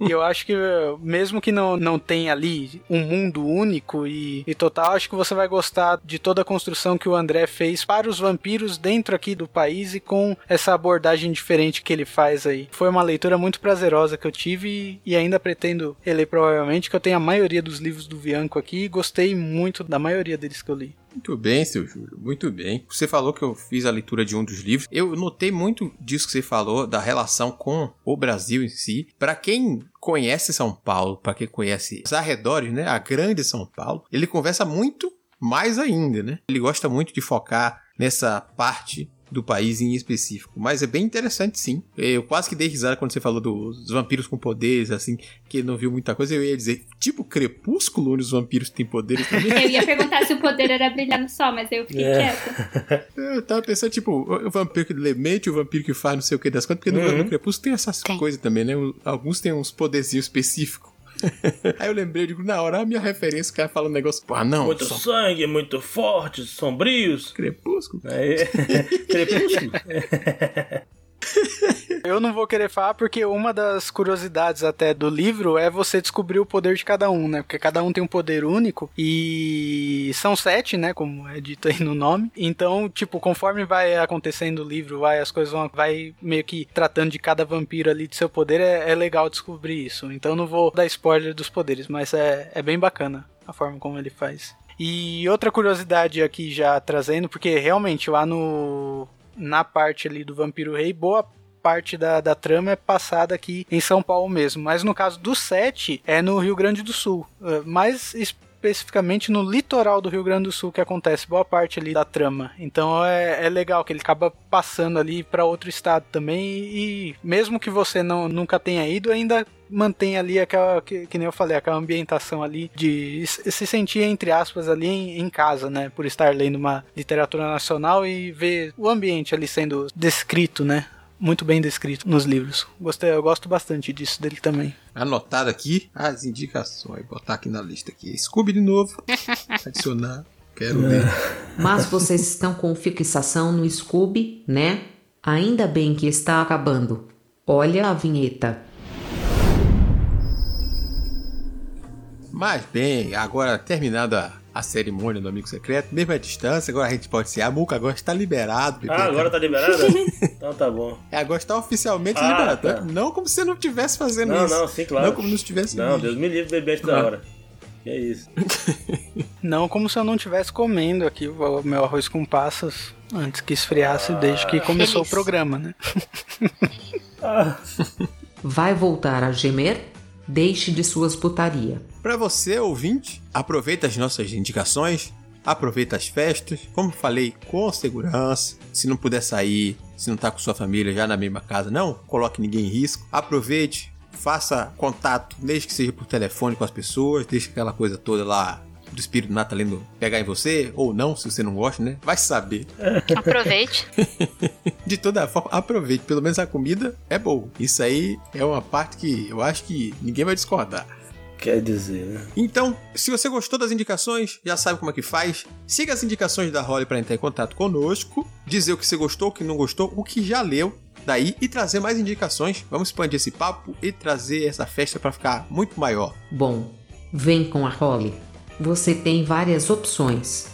[SPEAKER 8] e eu acho que mesmo que não, não tenha ali um mundo único e, e total, acho que você vai gostar de toda a construção que o André fez para os vampiros dentro aqui do país e com essa abordagem diferente que ele faz aí. Foi uma leitura muito prazerosa que eu tive e ainda pretendo reler provavelmente, que eu tenho a maioria dos livros do Bianco aqui e gostei muito da maioria deles que eu li.
[SPEAKER 2] Muito bem, seu Júlio, muito bem. Você falou que eu fiz a leitura de um dos livros. Eu notei muito disso que você falou, da relação com o Brasil em si. Para quem conhece São Paulo, para quem conhece os arredores, né, a grande São Paulo, ele conversa muito mais ainda, né? Ele gosta muito de focar nessa parte do país em específico. Mas é bem interessante, sim. Eu quase que dei risada quando você falou dos vampiros com poderes, assim, que não viu muita coisa. Eu ia dizer, tipo Crepúsculo, onde os vampiros têm poderes também.
[SPEAKER 7] eu ia perguntar se o poder era brilhar no sol, mas eu fiquei é. quieta.
[SPEAKER 2] Eu tava pensando, tipo, o vampiro que lemente, o vampiro que faz não sei o que das contas, porque uhum. no, no Crepúsculo tem essas tem. coisas também, né? Alguns têm uns poderzinhos específicos. (laughs) Aí eu lembrei, eu digo, na hora, a minha referência, o cara fala um negócio, pô, não.
[SPEAKER 4] Muito só... sangue, muito forte, sombrios.
[SPEAKER 2] Crepúsculo.
[SPEAKER 4] É, (laughs) crepúsculo. (laughs) (laughs)
[SPEAKER 8] Eu não vou querer falar porque uma das curiosidades até do livro é você descobrir o poder de cada um, né? Porque cada um tem um poder único e são sete, né? Como é dito aí no nome. Então, tipo, conforme vai acontecendo o livro, vai as coisas vão vai meio que tratando de cada vampiro ali de seu poder, é, é legal descobrir isso. Então, não vou dar spoiler dos poderes, mas é, é bem bacana a forma como ele faz. E outra curiosidade aqui já trazendo, porque realmente lá no na parte ali do Vampiro Rei, boa parte da, da trama é passada aqui em São Paulo mesmo. Mas no caso do 7, é no Rio Grande do Sul. Uh, mais especificamente no litoral do Rio Grande do Sul que acontece boa parte ali da trama. Então é, é legal que ele acaba passando ali para outro estado também e, e, mesmo que você não nunca tenha ido, ainda mantém ali aquela que, que nem eu falei, aquela ambientação ali de se sentir entre aspas ali em, em casa, né, por estar lendo uma literatura nacional e ver o ambiente ali sendo descrito, né? muito bem descrito nos livros. Gostei, eu gosto bastante disso dele também.
[SPEAKER 2] Anotado aqui as indicações, botar aqui na lista aqui. Scooby de novo, (laughs) adicionar, quero ver. (laughs)
[SPEAKER 1] Mas vocês estão com fixação no Scooby, né? Ainda bem que está acabando. Olha a vinheta.
[SPEAKER 2] Mas bem, agora terminada a cerimônia do amigo secreto, mesmo à distância, agora a gente pode ser. A Muca agora está liberado.
[SPEAKER 4] Ah, agora tá liberado? (laughs) então tá bom.
[SPEAKER 2] É, agora está oficialmente ah, liberado. Tá. Não como se não estivesse fazendo
[SPEAKER 4] não,
[SPEAKER 2] isso.
[SPEAKER 4] Não, sim, claro.
[SPEAKER 2] Não como se não estivesse
[SPEAKER 4] Não, Deus me livre beber antes da hora. Que é isso. (laughs)
[SPEAKER 8] não como se eu não estivesse comendo aqui o meu arroz com passas antes que esfriasse ah, desde que começou feliz. o programa, né? (laughs)
[SPEAKER 1] Vai voltar a gemer? Deixe de suas putaria.
[SPEAKER 2] Para você, ouvinte, aproveita as nossas indicações, aproveita as festas, como falei, com segurança. Se não puder sair, se não tá com sua família já na mesma casa, não coloque ninguém em risco. Aproveite, faça contato, desde que seja por telefone com as pessoas, deixe aquela coisa toda lá do espírito natalino pegar em você, ou não, se você não gosta, né? Vai saber.
[SPEAKER 5] Aproveite. (laughs)
[SPEAKER 2] De toda forma, aproveite. Pelo menos a comida é boa. Isso aí é uma parte que eu acho que ninguém vai discordar.
[SPEAKER 4] Quer dizer, né?
[SPEAKER 2] Então, se você gostou das indicações, já sabe como é que faz. Siga as indicações da Holly para entrar em contato conosco, dizer o que você gostou, o que não gostou, o que já leu daí e trazer mais indicações. Vamos expandir esse papo e trazer essa festa para ficar muito maior.
[SPEAKER 1] Bom, vem com a Holly. Você tem várias opções.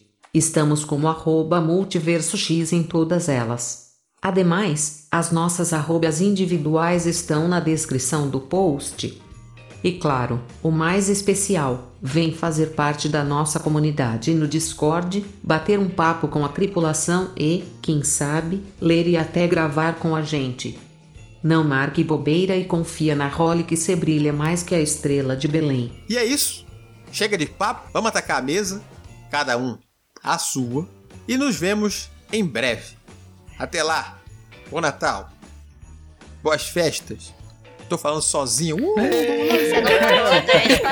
[SPEAKER 1] Estamos como arroba multiversox em todas elas. Ademais, as nossas arrobas individuais estão na descrição do post. E claro, o mais especial, vem fazer parte da nossa comunidade no Discord, bater um papo com a tripulação e, quem sabe, ler e até gravar com a gente. Não marque bobeira e confia na Holly que se brilha mais que a estrela de Belém.
[SPEAKER 2] E é isso. Chega de papo, vamos atacar a mesa, cada um a sua, e nos vemos em breve. Até lá, bom Natal, boas festas. Tô falando sozinho. Uh!
[SPEAKER 5] Você não falou,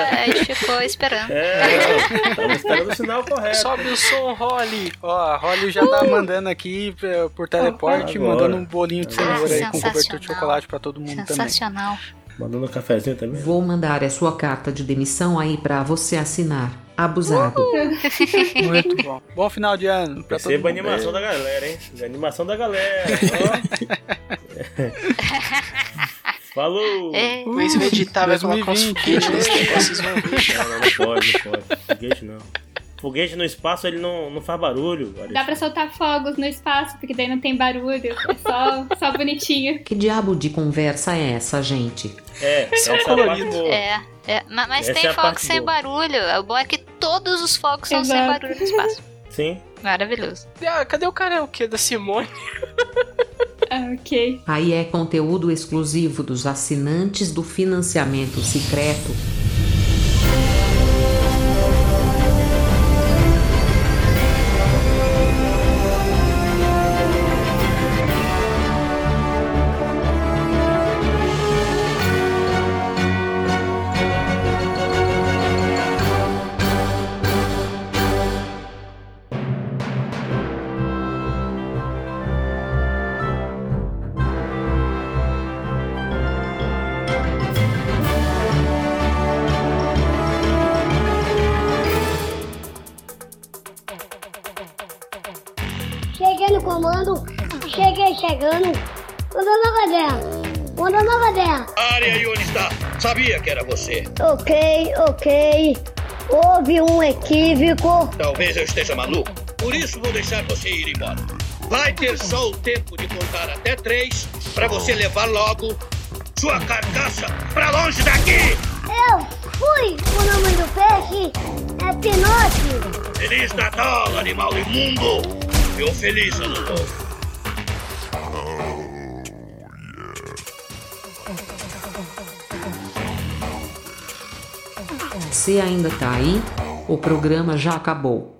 [SPEAKER 5] a gente ficou esperando.
[SPEAKER 4] É, (laughs) esperando o sinal correto.
[SPEAKER 6] Sobe o som, Holly.
[SPEAKER 8] Ó, a Holly já tá mandando aqui eh, por teleporte, Agora. mandando um bolinho de cenoura aí com cobertura de chocolate pra todo mundo
[SPEAKER 5] também. Sensacional.
[SPEAKER 4] Mandando um cafezinho também.
[SPEAKER 1] Vou mandar a sua carta de demissão aí para você assinar. Abusado.
[SPEAKER 8] Muito (laughs) bom. Bom final de ano.
[SPEAKER 4] Pra Receba a animação da galera, hein? A animação da galera. (laughs) Falou!
[SPEAKER 6] É. O Waze vai editar, vai colocar uns foguetes nesse negócio, vocês vão ver.
[SPEAKER 4] Não, não, não pode, não pode. Foguete não. Foguete no espaço ele não, não faz barulho.
[SPEAKER 7] Dá pra soltar fogos no espaço, porque daí não tem barulho. É só, só bonitinho.
[SPEAKER 1] Que diabo de conversa é essa, gente?
[SPEAKER 4] É, essa é colorido.
[SPEAKER 5] É, é, mas essa tem é fogos sem boa. barulho. O bom é que todos os fogos são sem barulho no espaço.
[SPEAKER 4] Sim.
[SPEAKER 5] Maravilhoso.
[SPEAKER 6] Ah, cadê o cara? O que? Da Simone? (laughs)
[SPEAKER 7] ah, ok.
[SPEAKER 1] Aí é conteúdo exclusivo dos assinantes do financiamento secreto
[SPEAKER 3] Ok, ok. Houve um equívoco.
[SPEAKER 9] Talvez eu esteja maluco. Por isso vou deixar você ir embora. Vai ter só o tempo de contar até três para você levar logo sua carcaça pra longe daqui.
[SPEAKER 3] Eu fui. O nome do peixe é Pinóquio.
[SPEAKER 9] Feliz Natal, animal imundo. E um feliz ano novo.
[SPEAKER 1] Você ainda tá aí? O programa já acabou.